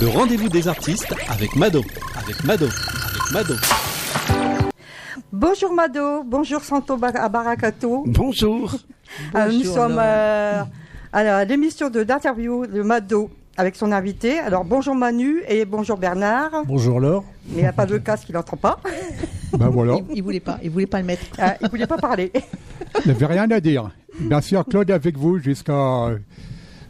Le rendez-vous des artistes avec Mado. Avec Mado. Avec Mado. Bonjour Mado, bonjour Santo Bar- Barakato. Bonjour. Euh, nous Bonjour, sommes Laure. euh, à l'émission de- d'interview de Mado avec son invité. Alors bonjour Manu et bonjour Bernard. Bonjour Laure. Mais il n'a pas de casque, il n'entend pas. Ben voilà, Il, il voulait pas, il voulait pas le mettre. Euh, il voulait pas parler. il n'y avait rien à dire. Bien sûr, Claude est avec vous jusqu'à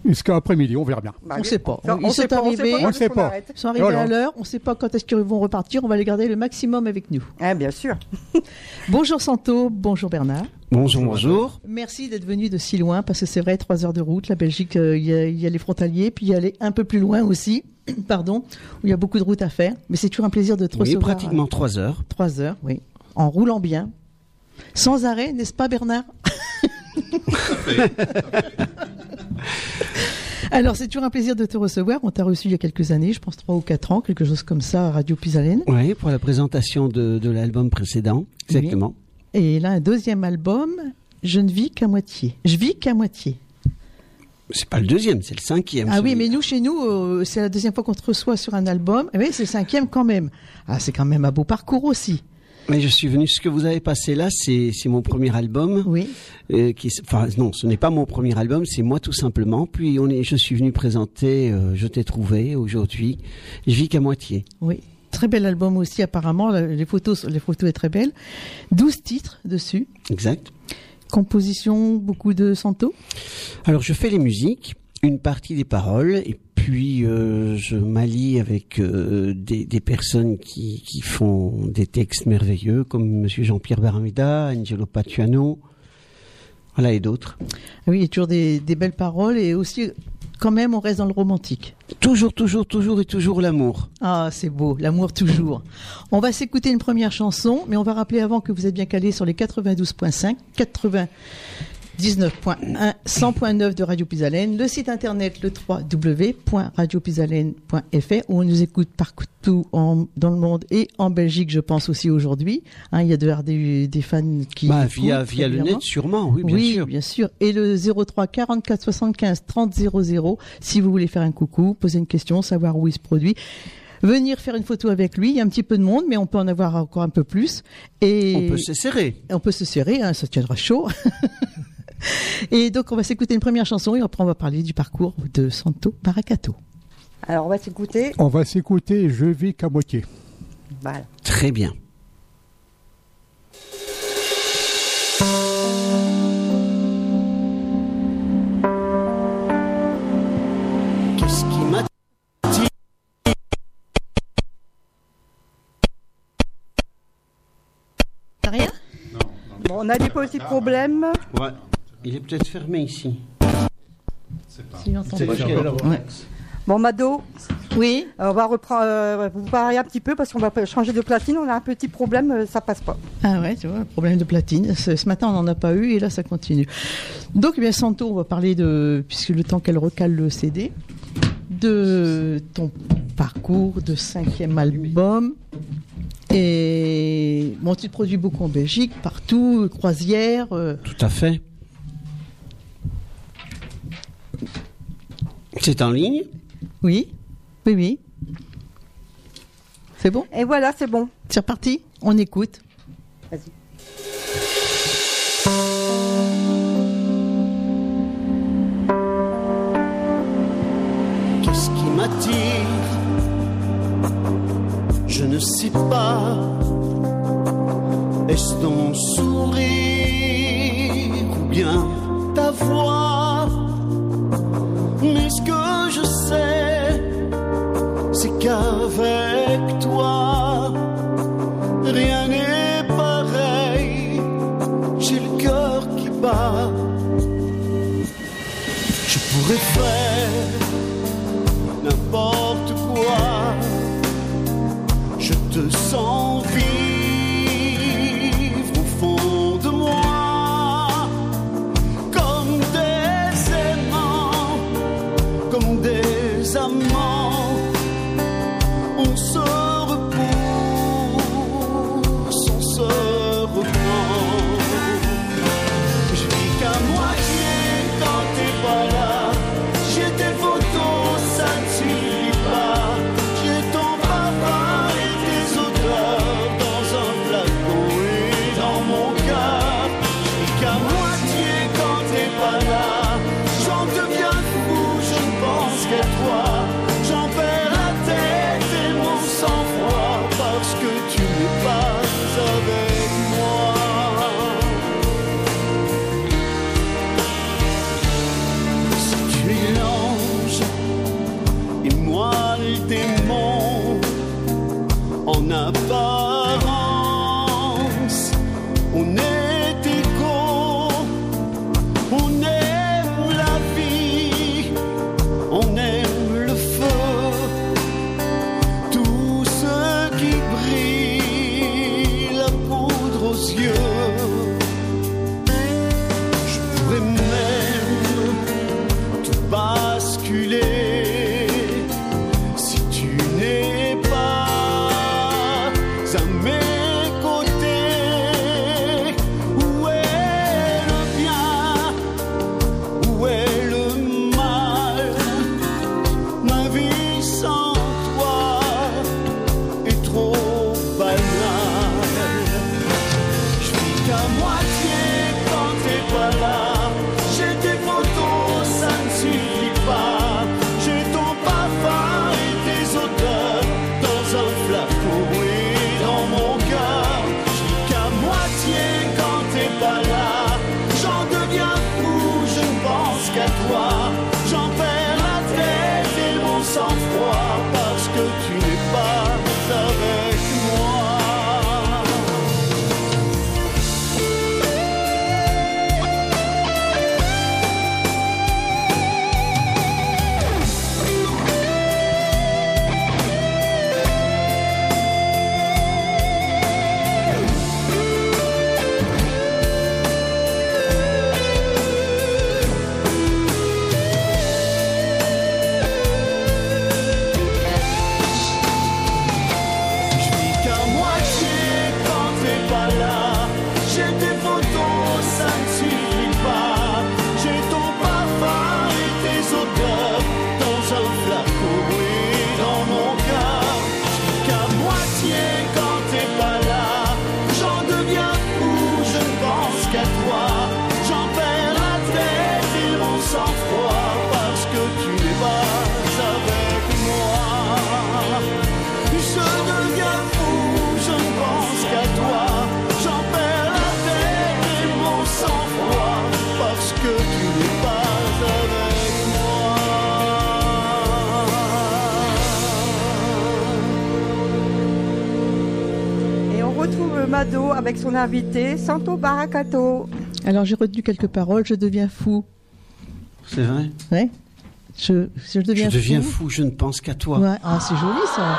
jusqu'à après-midi, on verra bien. Bah, On sait pas. Ils sait sont pas, on sait arrivés. pas quand On est-ce sait qu'on pas. arrête. Ils sont arrivés Voilà. à l'heure, on ne sait pas quand est-ce qu'ils vont repartir, on va les garder le maximum avec nous. Hein, bien sûr. Bonjour Santo, bonjour Bernard. Bonjour, bonjour. Merci d'être venu de si loin, parce que c'est vrai, trois heures de route, la Belgique, euh, il y, y a les frontaliers, puis il y a les un peu plus loin aussi, pardon, où il y a beaucoup de routes à faire. Mais c'est toujours un plaisir de te Oui, recevoir. pratiquement trois heures. Trois heures, oui. En roulant bien. Sans arrêt, n'est-ce pas Bernard? Alors, c'est toujours un plaisir de te recevoir. On t'a reçu il y a quelques années, je pense trois ou quatre ans, quelque chose comme ça, à Radio Pisalène. Oui, pour la présentation de, de l'album précédent. Exactement. Et là, un deuxième album, Je ne vis qu'à moitié. Je vis qu'à moitié. C'est pas le deuxième, c'est le cinquième. Ah oui, mais nous, chez nous, euh, c'est la deuxième fois qu'on te reçoit sur un album. Eh oui, c'est le cinquième quand même. Ah, c'est quand même un beau parcours aussi. Mais je suis venu. Ce que vous avez passé là, c'est c'est mon premier album. Oui. euh, qui, enfin non, ce n'est pas mon premier album, c'est moi tout simplement. Puis on est, je suis venu présenter. euh, je t'ai trouvé aujourd'hui. Je vis qu'à moitié. Oui. Très bel album aussi, apparemment. Les photos, les photos est très belle. 12 titres dessus. Exact. Composition, beaucoup de Santo. Alors je fais les musiques, une partie des paroles, et puis euh, je m'allie avec euh, des, des personnes qui, qui font des textes merveilleux, comme Monsieur Jean-Pierre Baramida, Angelo Pacciano, voilà et d'autres. Ah Oui, il y a toujours des, des belles paroles et aussi, quand même, on reste dans le romantique. Toujours, toujours, toujours et toujours l'amour. Ah, c'est beau, l'amour toujours. On va s'écouter une première chanson, mais on va rappeler avant que vous êtes bien calés sur les 92.5, 99.1, 100.9 de Radio Pisalène, le site internet le www.radiopisalène.fr où on nous écoute partout en- dans le monde et en Belgique, je pense aussi aujourd'hui. Hein, il y a de, des, des fans qui Bah, via, via le net, sûrement, oui, bien oui, sûr. bien sûr. Et le 03 44 75 30 00, si vous voulez faire un coucou, poser une question, savoir où il se produit. Venir faire une photo avec lui, il y a un petit peu de monde, mais on peut en avoir encore un peu plus. Et On peut se serrer. on peut se serrer, hein, ça tiendra chaud. et donc on va s'écouter une première chanson et après on va parler du parcours de Santo Paracato. Alors on va s'écouter. On va s'écouter Je vis qu'à moitié. Voilà. Très bien. Qu'est-ce qui m'a dit T'as rien? Bon, on a des petits problèmes. Ouais. Il est peut-être fermé ici. C'est pas. Ouais. Bon, Mado, Oui, euh, on va reprendre, euh, vous parler un petit peu parce qu'on va changer de platine. On a un petit problème, euh, ça passe pas. Ah ouais, tu vois, problème de platine. Ce, ce matin, on n'en a pas eu et là, ça continue. Donc, eh bien, Santo, on va parler de, puisque le temps qu'elle recale le CD, de ton parcours de cinquième album. Et bon, tu te produis beaucoup en Belgique, partout, croisière. euh, Tout à fait. C'est en ligne oui, oui, oui. C'est bon? Et voilà, c'est bon. C'est reparti On écoute. Vas-y. Qu'est-ce qui m'attire? Je ne sais pas. Est-ce ton sourire ou bien ta voix? Mais ce que je sais, c'est qu'avec toi, rien n'est pareil. J'ai le cœur qui bat. Je pourrais faire n'importe quoi. Je te sens vivre parce que invité, Santo Baracato. Alors j'ai retenu quelques paroles. Je deviens fou. C'est vrai Ouais. Je, je deviens, Je deviens fou, je ne pense qu'à toi. Ouais. Ah, c'est joli ça.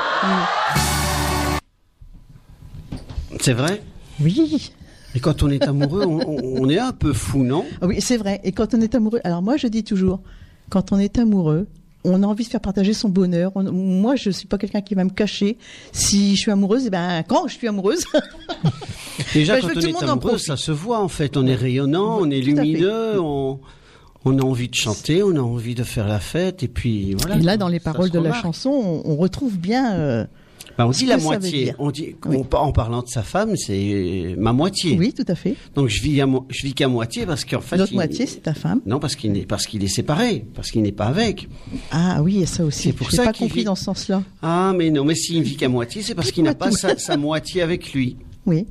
C'est vrai Oui. Et quand on est amoureux, on, on- on est un peu fou, non Ah oui, c'est vrai. Et quand on est amoureux, alors moi je dis toujours, quand on est amoureux, on a envie de faire partager son bonheur. On- moi, je suis pas quelqu'un qui va me cacher. Si je suis amoureuse, eh ben quand je suis amoureuse, Déjà, je quand on tout le est monde en amoureux, ça se voit en fait. On est rayonnant, on est Tout lumineux, on, on a envie de chanter, on a envie de faire la fête, et puis voilà. et là dans les paroles de la chanson, on, on retrouve bien. euh, Bah, on dit la moitié. On dit, Oui. en parlant de sa femme, c'est ma moitié. Oui, tout à fait. Donc je vis, à mo- je vis qu'à moitié parce qu'en fait. L'autre moitié, c'est ta femme. Non, parce qu'il est, parce qu'il est séparé, parce qu'il n'est pas avec. Ah oui, et ça aussi. C'est pour Je ça pas compris vit- dans ce sens-là. Ah, mais non, mais s'il vit qu'à moitié, c'est parce qu'il n'a pas sa, sa moitié avec lui. Oui.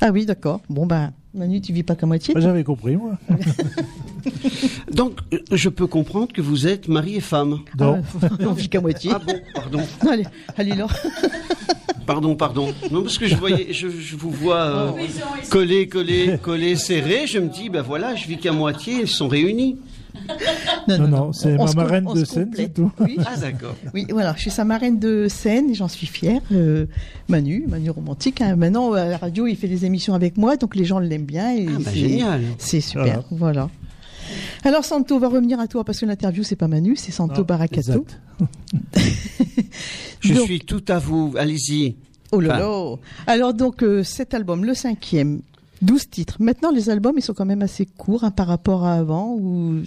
Ah oui, d'accord. Bon ben, Manu, tu vis pas qu'à moitié. Moi, J'avais compris, moi. Donc, euh, je peux comprendre que vous êtes mari et femme. Non. Ah, on vit qu'à moitié. Ah bon, pardon, Allez, allez là. pardon, pardon. Non, parce que je voyais, je, je vous vois euh, coller, coller, coller, serré. Je me dis, ben voilà, je vis qu'à moitié, ils sont réunis. Non, non, c'est ma marraine de scène, c'est tout. Oui, Ah d'accord. oui, voilà, je suis sa marraine de scène et j'en suis fière. Euh, Manu, Manu romantique. hein. Maintenant, à la radio, il fait des émissions avec moi, donc les gens l'aiment bien. Et Ah, bah, c'est- génial. C'est super. Voilà. Alors Santo, on va revenir à toi parce que l'interview c'est pas Manu, c'est Santo Ah, Baracato. exact. Je Donc- suis tout à vous. Allez-y. Oh là là. Alors donc euh, cet album, le cinquième, 12 titres. Maintenant les albums ils sont quand même assez courts hein, par rapport à avant où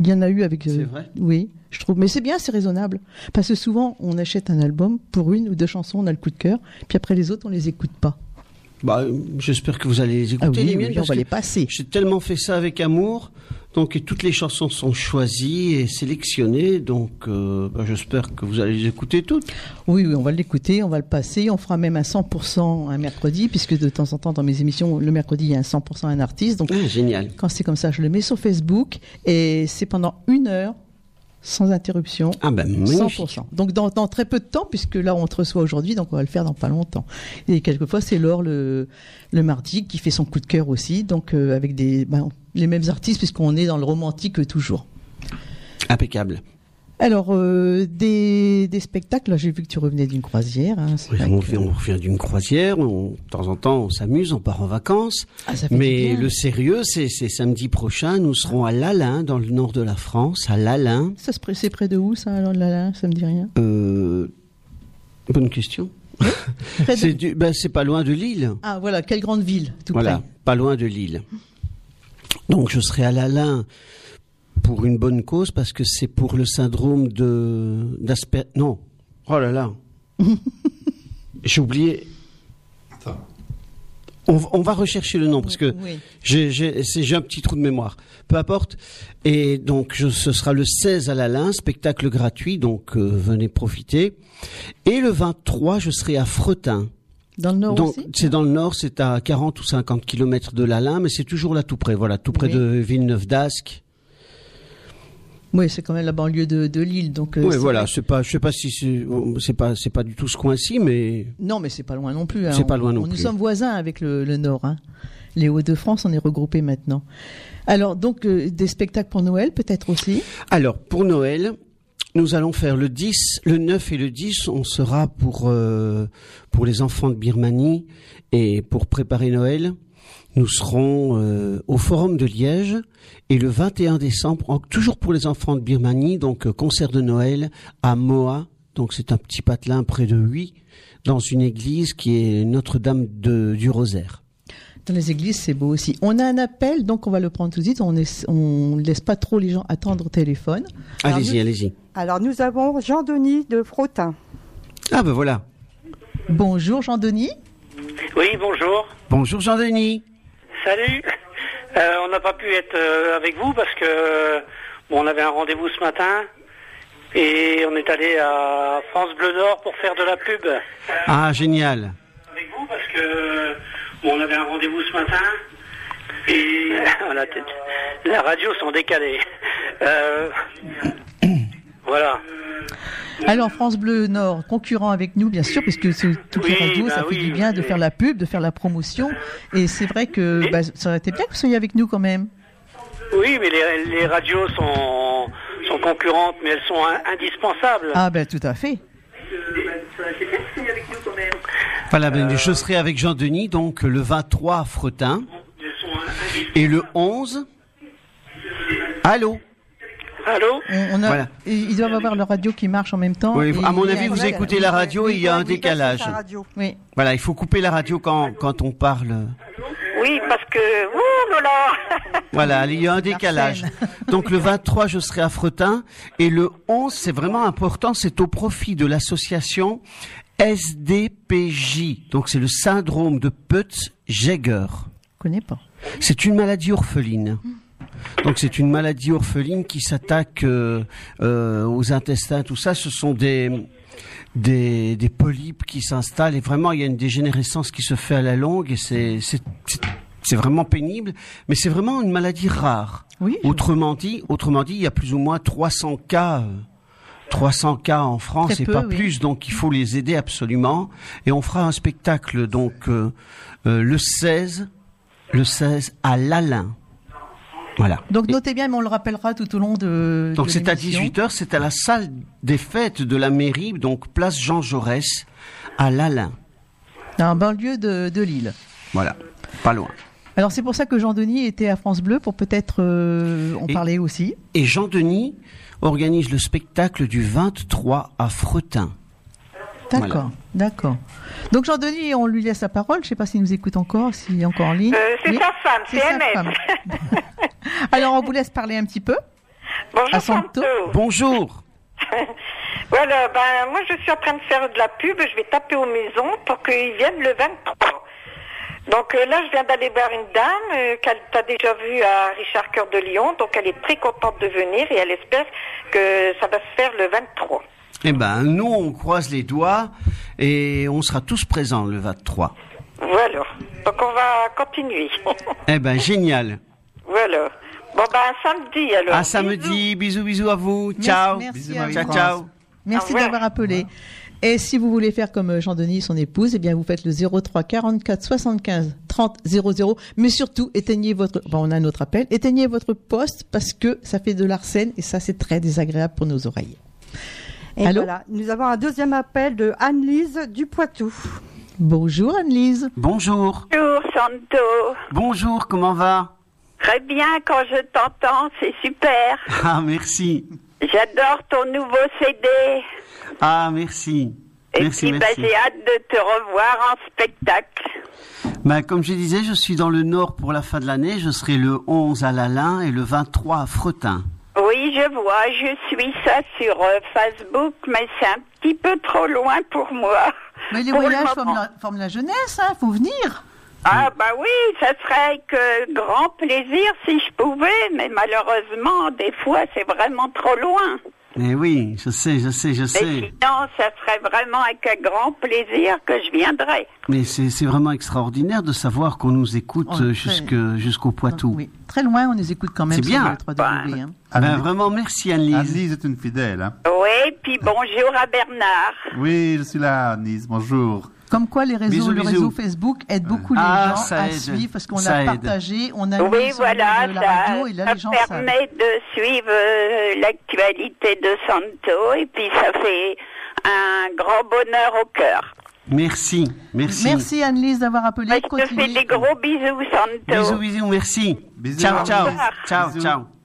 il y en a eu avec. euh, C'est vrai Oui, je trouve. Mais c'est bien, c'est raisonnable parce que souvent on achète un album pour une ou deux chansons, on a le coup de cœur, puis après les autres on les écoute pas. Bah, euh, j'espère que vous allez les écouter Ah oui, les oui, miennes, on va les passer. J'ai tellement fait ça avec amour, donc toutes les chansons sont choisies et sélectionnées, donc euh, bah, j'espère que vous allez les écouter toutes. Oui, oui, on va l'écouter, on va le passer, on fera même un 100% un mercredi puisque de temps en temps dans mes émissions le mercredi il y a un 100% un artiste. Donc Ah, génial. Quand c'est comme ça, je le mets sur Facebook et c'est pendant une heure sans interruption. Ah ben, magnifique. 100%. Donc dans, dans très peu de temps, puisque là on te reçoit aujourd'hui, donc on va le faire dans pas longtemps. Et quelquefois c'est Laure le, le mardi qui fait son coup de cœur aussi, donc euh, avec des ben, les mêmes artistes puisqu'on est dans le romantique toujours. Impeccable. Alors euh, des, des spectacles, j'ai vu que tu revenais d'une croisière. hein, Oui, on, que- fait- on revient d'une croisière, on- de temps en temps on s'amuse, on part en vacances. Ah, ça fait du Mais le sérieux, c'est samedi prochain, nous serons à Lalin, dans le nord de la France, à Lalin. Ça se pré- c'est près de où ça alors là, ça me dit rien. Euh, bonne question. De- ben, c'est pas loin de Lille. Ah voilà, quelle grande ville, tout Voilà, près. pas loin de Lille. Donc je serai à Lalin pour une bonne cause parce que c'est pour le syndrome de d'Asper. Non, oh là là, j'ai oublié. On, va- on va rechercher le nom parce que Oui. j'ai un petit trou de mémoire. Peu importe. Et donc je- ce sera le 16 à Lalin, spectacle gratuit, donc euh, venez profiter. Et le 23, je serai à Fretin. Dans le nord Donc, aussi c'est dans le nord, c'est à 40 ou 50 kilomètres de Lalin, mais c'est toujours là tout près, voilà, tout près Oui. de Villeneuve d'Ascq. Oui, c'est quand même la banlieue de, de Lille, donc. euh, oui, voilà, c'est pas, je sais pas si c'est, pas, c'est pas du tout ce coin-ci, mais Non, mais c'est pas loin non plus. hein. C'est pas On- loin non on- Nous plus. sommes voisins avec le, le Nord. Hein. Les Hauts-de-France, on est regroupés maintenant. Alors, donc, euh, des spectacles pour Noël, peut-être aussi? alors pour Noël, nous allons faire le 10, le 9 et le 10, on sera pour euh, pour les enfants de Birmanie et pour préparer Noël. Nous serons euh, au Forum de Liège et le 21 décembre, en- toujours pour les enfants de Birmanie, donc euh, concert de Noël à Moa. Donc c'est un petit patelin près de Huy, dans une église qui est Notre-Dame de- du Rosaire. Dans les églises, c'est beau aussi. On a un appel, donc on va le prendre tout de suite. On ne on laisse pas trop les gens attendre au téléphone. Allez-y, allez-y. Alors nous avons Jean-Denis de Frottin. Ah ben voilà. Bonjour Jean-Denis. Oui, bonjour. Bonjour Jean-Denis. Salut. Euh, on n'a pas pu être euh, avec vous parce que bon, on avait un rendez-vous ce matin et on est allé à France Bleu Nord pour faire de la pub. Ah génial. Avec vous parce que bon, on avait un rendez-vous ce matin et la, radio sont décalées. Euh, voilà. Alors France Bleu Nord, concurrent avec nous, bien sûr, puisque c'est toutes les Oui, radios, bah ça fait oui, du bien de faire la pub, de faire la promotion. Et c'est vrai que Et- bah, ça aurait été bien que vous soyez avec nous quand même. Oui, mais les, les radios sont, sont concurrentes, mais elles sont in- indispensables. Ah ben tout à fait. Voilà, ben, je serai avec Jean-Denis, donc le 23 à Fretin. Et le 11. Allô? Allô On, on a, Voilà. Ils doivent avoir leur radio qui marche en même temps. Oui, à mon avis, vous écoutez la radio et il y a un décalage. Oui. Voilà, il faut couper la radio quand, quand on parle. Oui, parce que... Ouh là là Voilà, il y a un décalage. Donc le 23, je serai à Fretin. Et le 11, c'est vraiment important, c'est au profit de l'association SDPJ. Donc c'est le syndrome de Peutz-Jeghers. Je connais pas. C'est une maladie orpheline. Donc c'est une maladie orpheline qui s'attaque euh, euh, aux intestins, tout ça. Ce sont des des, des polypes qui s'installent et vraiment il y a une dégénérescence qui se fait à la longue et c'est c'est vraiment pénible. Mais c'est vraiment une maladie rare. Oui. Autrement dit, autrement dit, il y a plus ou moins 300 cas. euh, 300 cas en France Très et peu, pas oui. plus, donc il faut les aider absolument. Et on fera un spectacle donc euh, euh, le 16, le 16 à Lalin. Voilà. Donc notez bien, mais on le rappellera tout au long de. Donc c'est à l'émission. 18h, c'est à la salle des fêtes de la mairie, donc place Jean Jaurès, à Lalin. Dans un banlieue de, de Lille. Voilà, pas loin. Alors c'est pour ça que Jean-Denis était à France Bleu pour peut-être euh, en Et- parler aussi. Et Jean-Denis organise le spectacle du 23 à Fretin. D'accord, Voilà. d'accord. Donc Jean-Denis, on lui laisse la parole. Je ne sais pas s'il nous écoute encore, s'il est encore en ligne. Euh, c'est Oui, sa femme, c'est sa MS. femme. Alors on vous laisse parler un petit peu. Bonjour À son Santo. tour. Bonjour. Voilà, ben moi je suis en train de faire de la pub, je vais taper aux maisons pour qu'ils viennent le 23. Donc euh, là, je viens d'aller voir une dame euh, qu'elle t'a déjà vue à Richard Cœur de Lyon, donc elle est très contente de venir et elle espère que ça va se faire le 23. Eh ben, nous, on croise les doigts et on sera tous présents le 23. Voilà. Donc on va continuer. Eh ben, génial. Voilà. Bon ben, samedi alors. À samedi, bisous, bisous à vous. Ciao. merci ciao, à vous. ciao. Merci d'avoir appelé. Et si vous voulez faire comme euh, Jean-Denis, son épouse, eh bien vous faites le 03 44 75 30 00. Mais surtout, éteignez votre. Bon, on a un autre appel. Éteignez votre poste parce que ça fait de l'arsène et ça c'est très désagréable pour nos oreilles. Et Allô voilà, nous avons un deuxième appel de Anne-Lise du Poitou. Bonjour Anne-Lise. Bonjour. Bonjour, Santo. Bonjour, comment va? Très bien, quand je t'entends, c'est super. Ah, merci. J'adore ton nouveau CD. Ah, merci. Et merci, puis, bah, j'ai hâte de te revoir en spectacle. Bah, comme je disais, je suis dans le Nord pour la fin de l'année. Je serai le 11 à Lalin et le 23 à Fretin. Oui, je vois, je suis ça sur euh, Facebook, mais c'est un petit peu trop loin pour moi. Mais les Pour voyages forment la, forment la jeunesse, hein, faut venir. Ah bah oui, ça serait avec euh, grand plaisir si je pouvais, mais malheureusement, des fois, c'est vraiment trop loin. Eh oui, je sais, je sais, je Mais sais. sinon, ça serait vraiment avec un grand plaisir que je viendrais. Mais c'est c'est vraiment extraordinaire de savoir qu'on nous écoute Oh, euh, jusqu'au Poitou. Oui, très loin, on les écoute quand même. C'est sur bien. le 3W, hein. Ah ben, vraiment, merci Anne-Lise. Annelise est une fidèle. Hein? Oui, puis bonjour à Bernard. Oui, je suis là, Annelise. Bonjour. Comme quoi les réseaux, Bisous, le bisous. réseau Facebook aide beaucoup les Ah, gens à aide. suivre parce qu'on aide. partagé, on a Oui, mis voilà, le- la ça, radio et là ça les gens savent. permet de suivre euh, l'actualité de Santo et puis ça fait un grand bonheur au cœur. Merci, merci. Merci Anne-Lise d'avoir appelé. Je te fais des gros bisous, Santo. Bisous, bisous, merci. Bisous. Ciao, ciao. Ciao, ciao.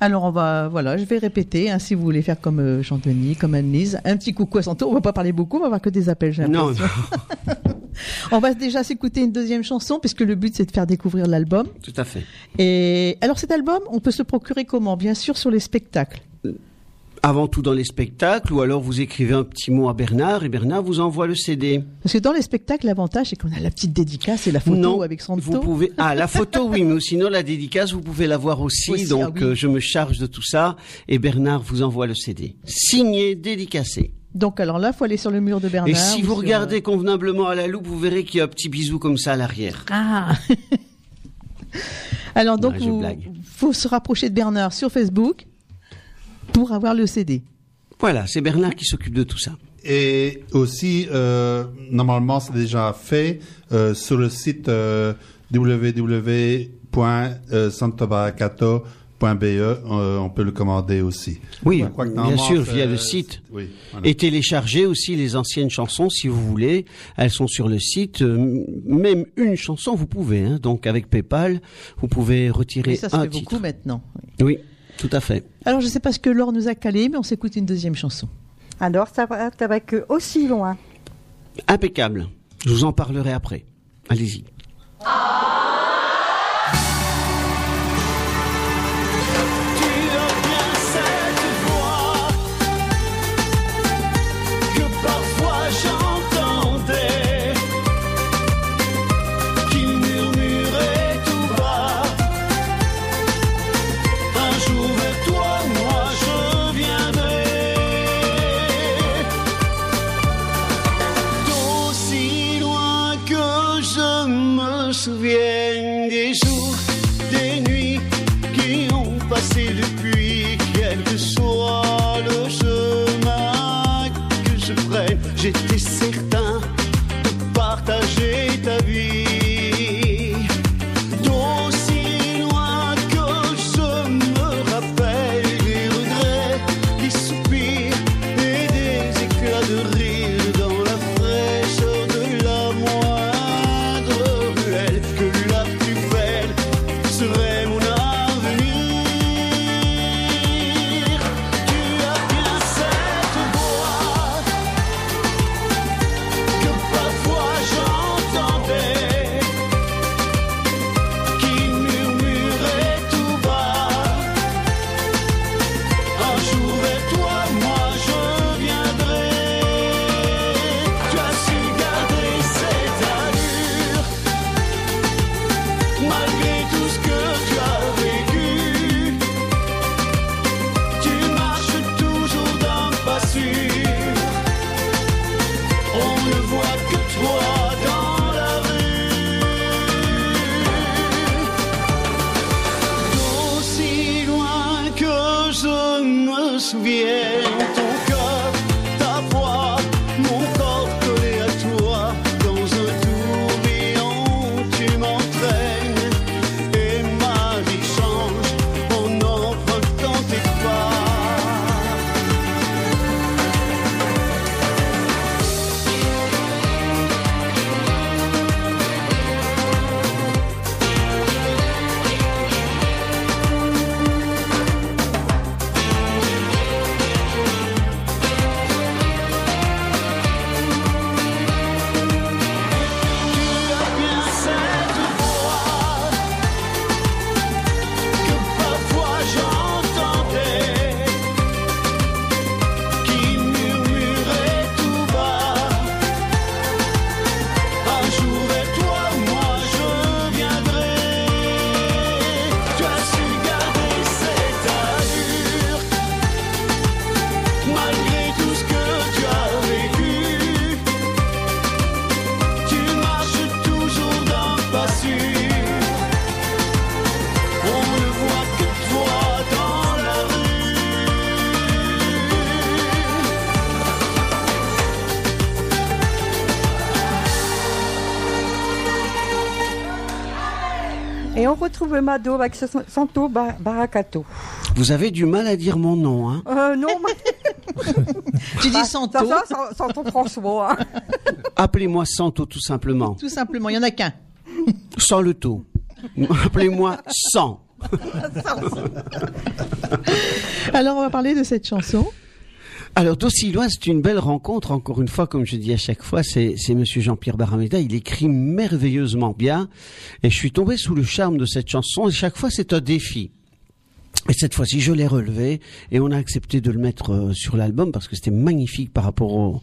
Alors on va, voilà, je vais répéter, hein, si vous voulez faire comme euh, Jean-Denis, comme Anne-Lise, un petit coucou à Santo. On va pas parler beaucoup, on va avoir que des appels, Non, l'impression. on va déjà s'écouter une deuxième chanson puisque le but c'est de faire découvrir l'album. tout à fait. Et alors cet album, on peut se le procurer comment? Bien sûr sur les spectacles. Avant tout dans les spectacles, ou alors vous écrivez un petit mot à Bernard et Bernard vous envoie le CD. Parce que dans les spectacles, l'avantage c'est qu'on a la petite dédicace et la photo non, avec Santo. vous pouvez. Ah, la photo, oui, mais sinon la dédicace, vous pouvez l'avoir aussi. Aussi, donc ah oui. euh, je me charge de tout ça et Bernard vous envoie le CD, signé, dédicacé. Donc alors là, faut aller sur le mur de Bernard. et si ou vous sur, regardez convenablement à la loupe, vous verrez qu'il y a un petit bisou comme ça à l'arrière. euh, Ah. alors donc, blague. faut se rapprocher de Bernard sur Facebook pour avoir le CD. Voilà, c'est Bernard qui s'occupe de tout ça. Et aussi, euh, normalement, c'est déjà fait euh, sur le site euh, www.santobaracato.be. Euh, on peut le commander aussi. Oui, bien sûr, via le site. Oui. voilà. Et télécharger aussi les anciennes chansons si vous voulez. Elles sont sur le site. Même une chanson, vous pouvez. Hein. Donc avec PayPal, vous pouvez retirer Oui, ça se un fait titre. beaucoup maintenant. Oui, tout à fait. Alors je sais pas ce que Laure nous a calé, mais on s'écoute une deuxième chanson. Alors, ça va avec eux aussi loin. Impeccable. Je vous en parlerai après. Allez-y. Tu Mado Santo Bar- Baracato. Vous avez du mal à dire mon nom, hein Euh, non, mais... Tu dis Ah, Santo. Ça, ça, ça, Santo François. hein. Appelez-moi Santo tout simplement. Tout simplement, il y en a qu'un. Sans le taux. Appelez-moi Sans. Alors, on va parler de cette chanson. Alors, Docillois, c'est une belle rencontre, encore une fois, comme je dis à chaque fois, c'est, c'est monsieur Jean-Pierre Barameda, il écrit merveilleusement bien, et je suis tombé sous le charme de cette chanson, et chaque fois c'est un défi. Et cette fois-ci, je l'ai relevé, et on a accepté de le mettre euh, sur l'album, parce que c'était magnifique par rapport aux,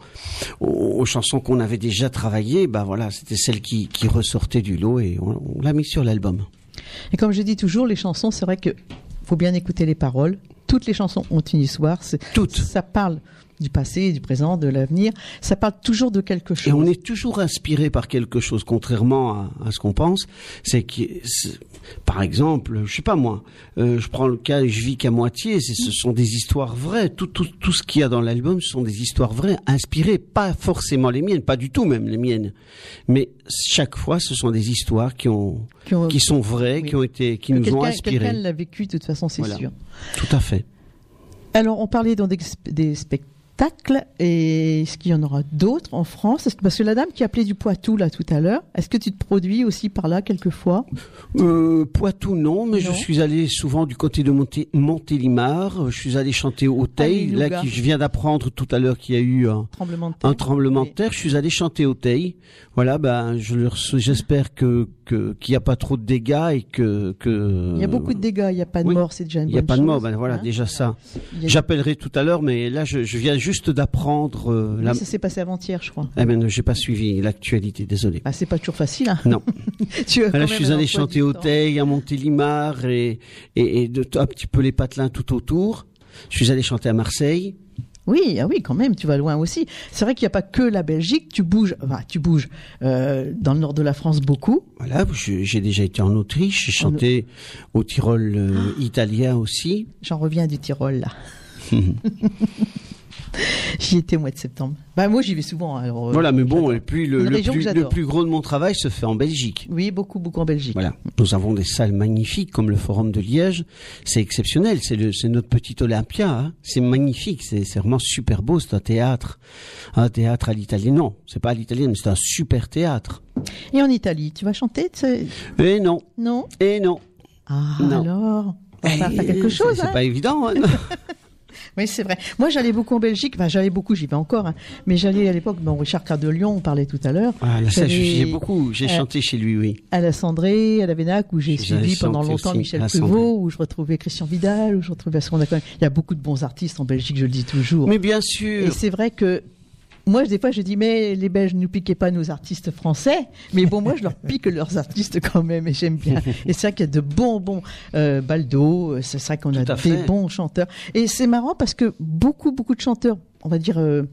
aux- chansons qu'on avait déjà travaillées, bah voilà, c'était celle qui, qui ressortait du lot, et on, on l'a mis sur l'album. Et comme je dis toujours, les chansons, c'est vrai que faut bien écouter les paroles. Toutes les chansons ont une histoire. c'est- Toutes. Ça parle du passé, du présent, de l'avenir. Ça parle toujours de quelque chose. Et on est toujours inspiré par quelque chose, contrairement à, à ce qu'on pense. C'est que, par exemple, je sais pas moi, euh, je prends le cas, je vis qu'à moitié. Ce sont des histoires vraies. Tout, tout, tout ce qu'il y a dans l'album, ce sont des histoires vraies, inspirées, pas forcément les miennes, pas du tout même les miennes, mais chaque fois, ce sont des histoires qui ont, Qui ont- qui sont vraies, oui. qui ont été, qui nous ont inspirés. Quelqu'un l'a vécu, de toute façon, c'est Voilà. sûr. Tout à fait. Alors, on parlait des, des spectacles. Et est-ce qu'il y en aura d'autres en France? Parce que la dame qui appelait du Poitou là tout à l'heure, est-ce que tu te produis aussi par là quelquefois? Euh, Poitou non, mais je suis allé souvent du côté de Monté- Montélimar. Je suis allé chanter au Teil. Là, qui, je viens d'apprendre tout à l'heure qu'il y a eu un, Tremblement de terre. un tremblement de terre. Je suis allé chanter au Teil. Voilà, ben, j'espère que que- qu'il n'y a pas trop de dégâts et que que. Il y a beaucoup de dégâts, il n'y a pas de oui. mort, c'est déjà une Il n'y a pas de mort, ben voilà, hein. déjà ça. J'appellerai tout à l'heure, mais là, je, je viens juste d'apprendre. euh, Oui, la... Ça s'est passé avant-hier, je crois. Eh ben, j'ai pas suivi l'actualité, désolé. Ah, c'est pas toujours facile. Hein. Non. tu Là, je suis allé chanter au. Teil, à Montélimar et, et, et de, un petit peu les patelins tout autour. Je suis allé chanter à Marseille. Oui, ah oui, quand même, tu vas loin aussi. C'est vrai qu'il n'y a pas que la Belgique, tu bouges, enfin, tu bouges euh, dans le nord de la France beaucoup. Voilà, j'ai déjà été en Autriche, j'ai En- chanté au Tyrol euh, italien aussi. J'en reviens du Tyrol là. J'y étais au mois de septembre. Bah moi j'y vais souvent. Alors, euh, voilà, mais bon, et puis le, plus, le j'adore. plus gros de mon travail se fait en Belgique. Oui, beaucoup, beaucoup en Belgique. Voilà, nous avons des salles magnifiques comme le Forum de Liège. C'est exceptionnel, c'est notre petit Olympia. hein. C'est magnifique, c'est vraiment super beau. C'est un théâtre, un théâtre à l'italienne. Non, c'est pas à l'italienne, mais c'est un super théâtre. Et en Italie, tu vas chanter Et non, Non? Et non. Ah Non. alors? On va Eh, faire quelque c'est- chose. C'est hein? pas évident. hein. Oui, c'est vrai. Moi, j'allais beaucoup en Belgique. Enfin, j'allais beaucoup, j'y vais encore. hein. Mais j'allais à l'époque, bon, Richard Cœur de Lyon, on parlait tout à l'heure. Ah, là, ça, j'ai beaucoup, j'ai chanté chez lui, oui. À la Cendrée, à la Vénac, où j'ai suivi pendant longtemps aussi Michel. Prévost, où je retrouvais Christian Vidal, où je retrouvais il y a beaucoup de bons artistes en Belgique, je le dis toujours. Mais bien Et sûr. c'est vrai que moi, des fois, je dis, mais les Belges ne piquaient pas nos artistes français. Mais bon, moi, je leur pique leurs artistes quand même, et j'aime bien. Et c'est vrai qu'il y a de bons, bons euh, Baldo, c'est vrai qu'on a des fait. bons chanteurs. Et c'est marrant parce que beaucoup, beaucoup de chanteurs, on va dire, euh,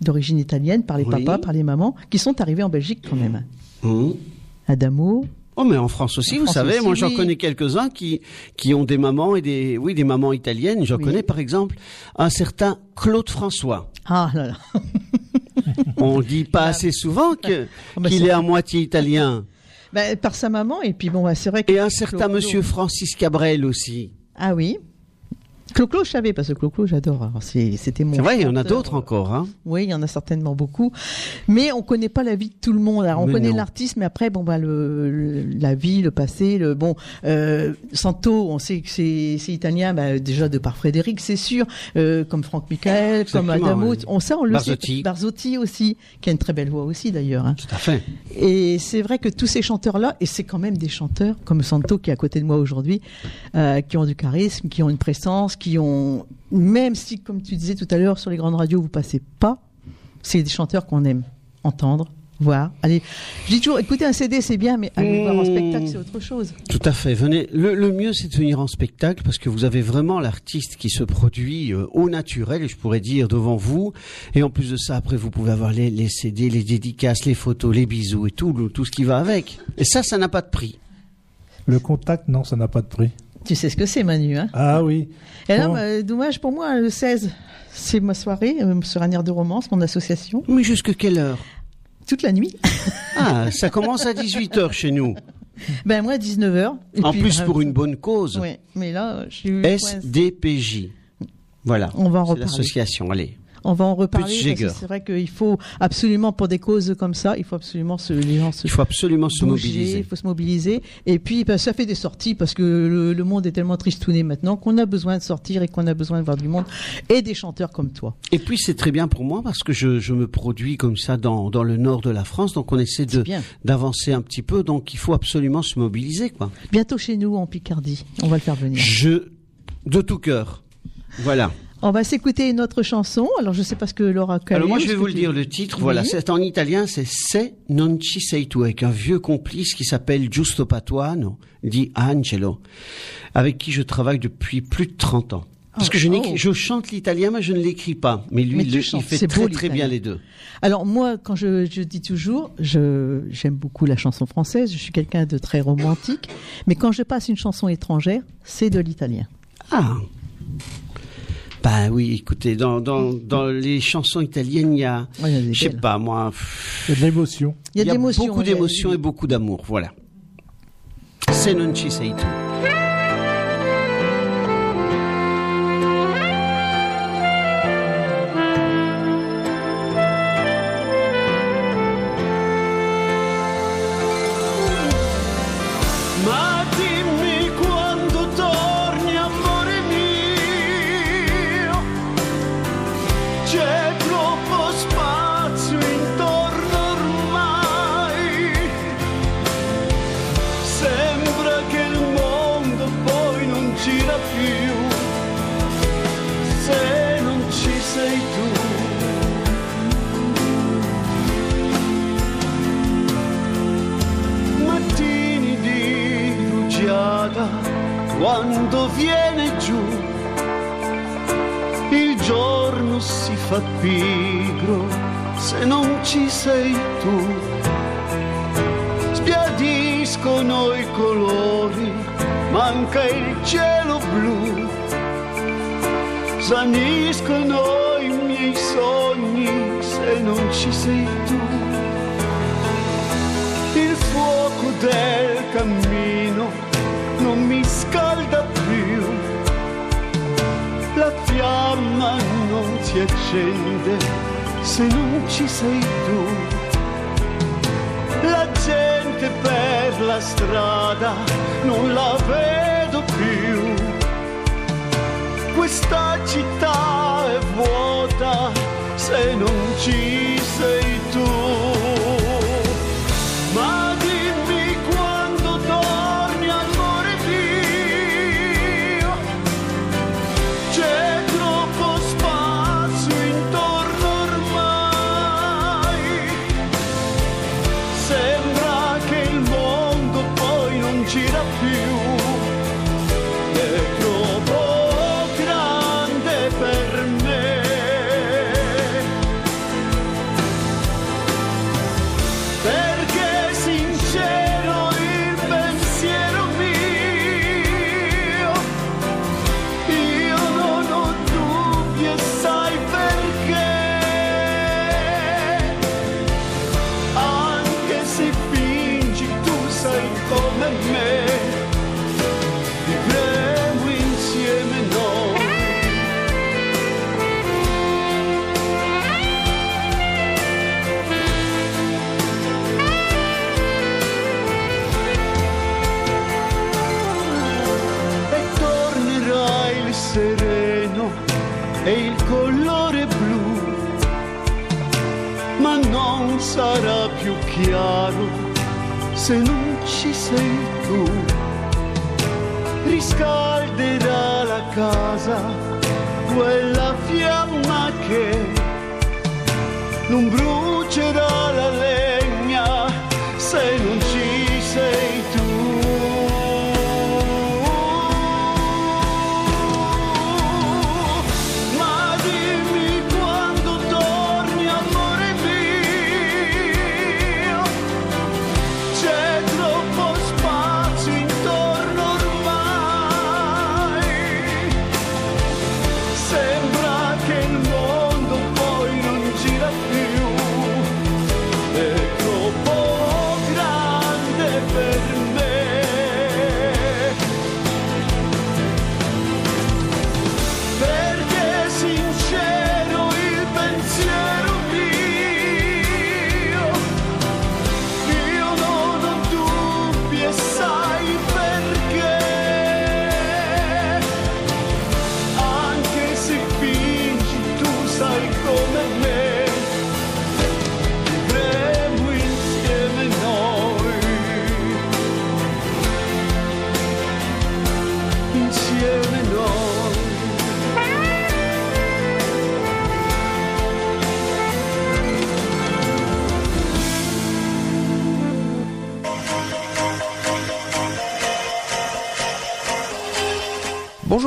d'origine italienne, par les Oui. papas, par les mamans, qui sont arrivés en Belgique quand même. Adamo, Oh, mais en France aussi, En vous France savez, aussi, moi j'en oui. connais quelques-uns qui qui ont des mamans et des oui des mamans italiennes. J'en Oui. connais par exemple un certain Claude François. ah là là, On dit pas assez souvent que Oh, bah, qu'il est à moitié italien. Ben, par sa maman, et puis bon, bah, c'est vrai que. Et un certain. Monsieur Francis Cabrel aussi. Ah oui. Clo-Clo, je savais, parce que Clo-Clo, j'adore. C'était mon. C'est vrai, il y en a d'autres encore. Hein. Oui, il y en a certainement beaucoup. Mais on connaît pas la vie de tout le monde. Alors, on Mais connaît l'artiste, mais après, bon, bah, le, le- la vie, le passé, le, bon, euh, Santo, on sait que c'est, italien, bah, déjà de par Frédéric, c'est sûr, euh, comme Franck Michael, comme Adamo, oui. on sait, on le Barzotti. sait. Barzotti aussi, qui a une très belle voix aussi, d'ailleurs, hein. Tout à fait. Et c'est vrai que tous ces chanteurs-là, et c'est quand même des chanteurs comme Santo qui est à côté de moi aujourd'hui, euh, qui ont du charisme, qui ont une présence, qui ont, même si, comme tu disais tout à l'heure, sur les grandes radios, vous passez pas, c'est des chanteurs qu'on aime entendre, voir. Allez, je dis toujours, écoutez un CD, c'est bien, mais aller voir en spectacle, c'est autre chose. Tout à fait. Venez. Le, le mieux, c'est de venir en spectacle parce que vous avez vraiment l'artiste qui se produit euh, au naturel, et je pourrais dire devant vous. Et en plus de ça, après, vous pouvez avoir les, les CD, les dédicaces, les photos, les bisous et tout, le- tout ce qui va avec. Et ça, ça n'a pas de prix. Le contact, non, ça n'a pas de prix. Tu sais ce que c'est, Manu, hein? Ah oui. Et Bon. bah, dommage pour moi, le 16, c'est ma soirée euh, sur un air de romance, mon association, Mais jusque quelle heure? Toute la nuit. Ah, ça commence à 18h chez nous. Ben moi 19h. En plus pour une bonne cause. Oui, mais là je suis SDPJ. Voilà. On va en reparler. L'association, allez. On va en reparler c'est vrai qu'il faut absolument pour des causes comme ça, il faut absolument se les gens se Il faut absolument se mobiliser. Il faut se mobiliser. Et puis, ben, ça fait des sorties parce que le, le monde est tellement tristouné maintenant qu'on a besoin de sortir et qu'on a besoin de voir du monde et des chanteurs comme toi. Et puis c'est très bien pour moi parce que je, je me produis comme ça dans, dans le nord de la France, donc on essaie de d'avancer un petit peu, donc il faut absolument se mobiliser quoi. Bientôt chez nous en Picardie. On va le faire venir. Je de tout cœur. Voilà. On va s'écouter une autre chanson. Alors, je sais pas ce que Laura calé, Alors moi je vais vous le dire le titre. Oui. Voilà, c'est en italien, c'est Se non ci sei tu avec un vieux complice qui s'appelle Giusto Patuano di Angelo, avec qui je travaille depuis plus de 30 ans. Parce que je, oh. je chante l'italien, mais je ne l'écris pas. Mais lui, Mais le- il fait très beau, très bien les deux. Alors moi, quand je, je dis toujours, j'aime beaucoup la chanson française. Je suis quelqu'un de très romantique, mais quand je passe une chanson étrangère, c'est de l'italien. Ah. Bah oui, écoutez, dans, dans, dans les chansons italiennes, il y a, Ouais, je sais pas moi, Il y a de l'émotion. Il y a beaucoup y a- d'émotions et beaucoup d'amour, voilà. Se non ci sei tu. Quando viene giù il giorno si fa pigro se non ci sei tu. Sbiadiscono i colori manca il cielo blu. Svaniscono i miei sogni se non ci sei tu. Il fuoco del cammino non mi scalda più, la fiamma non si accende se non ci sei tu. La gente per la strada non la vedo più. Questa città è vuota se non ci sei tu.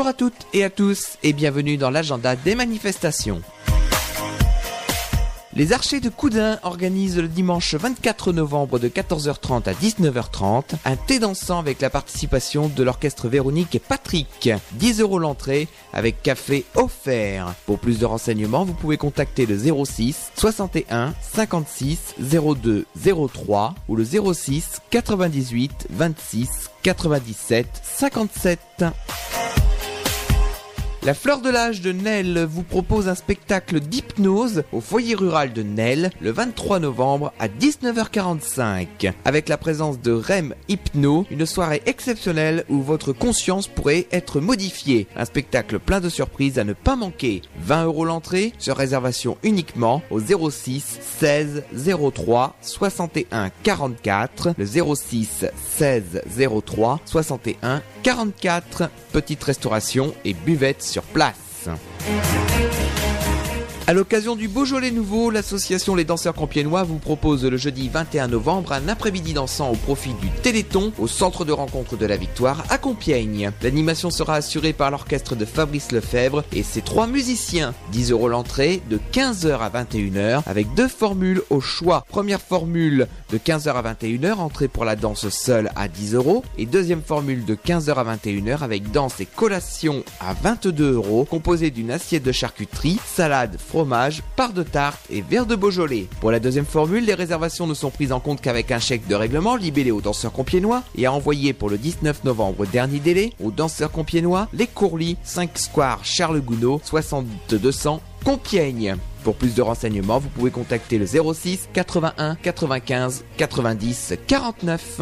Bonjour à toutes et à tous et bienvenue dans l'agenda des manifestations. Les Archers de Coudin organisent le dimanche 24 novembre de 14h30 à 19h30 un thé dansant avec la participation de l'orchestre Véronique et Patrick. 10 euros l'entrée avec café offert. Pour plus de renseignements, vous pouvez contacter le 06 61 56 02 03 ou le 06 98 26 97 57. La Fleur de l'âge de Nesle vous propose un spectacle d'hypnose au foyer rural de Nesle le 23 novembre à 19h45 avec la présence de Rem Hypno, une soirée exceptionnelle où votre conscience pourrait être modifiée. Un spectacle plein de surprises à ne pas manquer. 20 euros l'entrée sur réservation uniquement au 06 16 03 61 44 le 06 16 03 61 44 petite restauration et buvette sur place. À l'occasion du Beaujolais Nouveau, l'association Les Danseurs Compiègnois vous propose le jeudi 21 novembre un après-midi dansant au profit du Téléthon au centre de rencontre de la Victoire à Compiègne. L'animation sera assurée par l'orchestre de Fabrice Lefebvre et ses trois musiciens. 10 euros l'entrée de 15h à 21h avec deux formules au choix. Première formule de 15h à 21h, entrée pour la danse seule à 10 euros et deuxième formule de 15h à 21h avec danse et collation à 22 euros composée d'une assiette de charcuterie, salade, fromage, part de tarte et verre de Beaujolais. Pour la deuxième formule, les réservations ne sont prises en compte qu'avec un chèque de règlement libellé aux danseurs compiénois et à envoyer pour le 19 novembre dernier délai aux danseurs compiénois les Courlis, 5 Square Charles Gounod, 6200 Compiègne. Pour plus de renseignements, vous pouvez contacter le 06 81 95 90 49.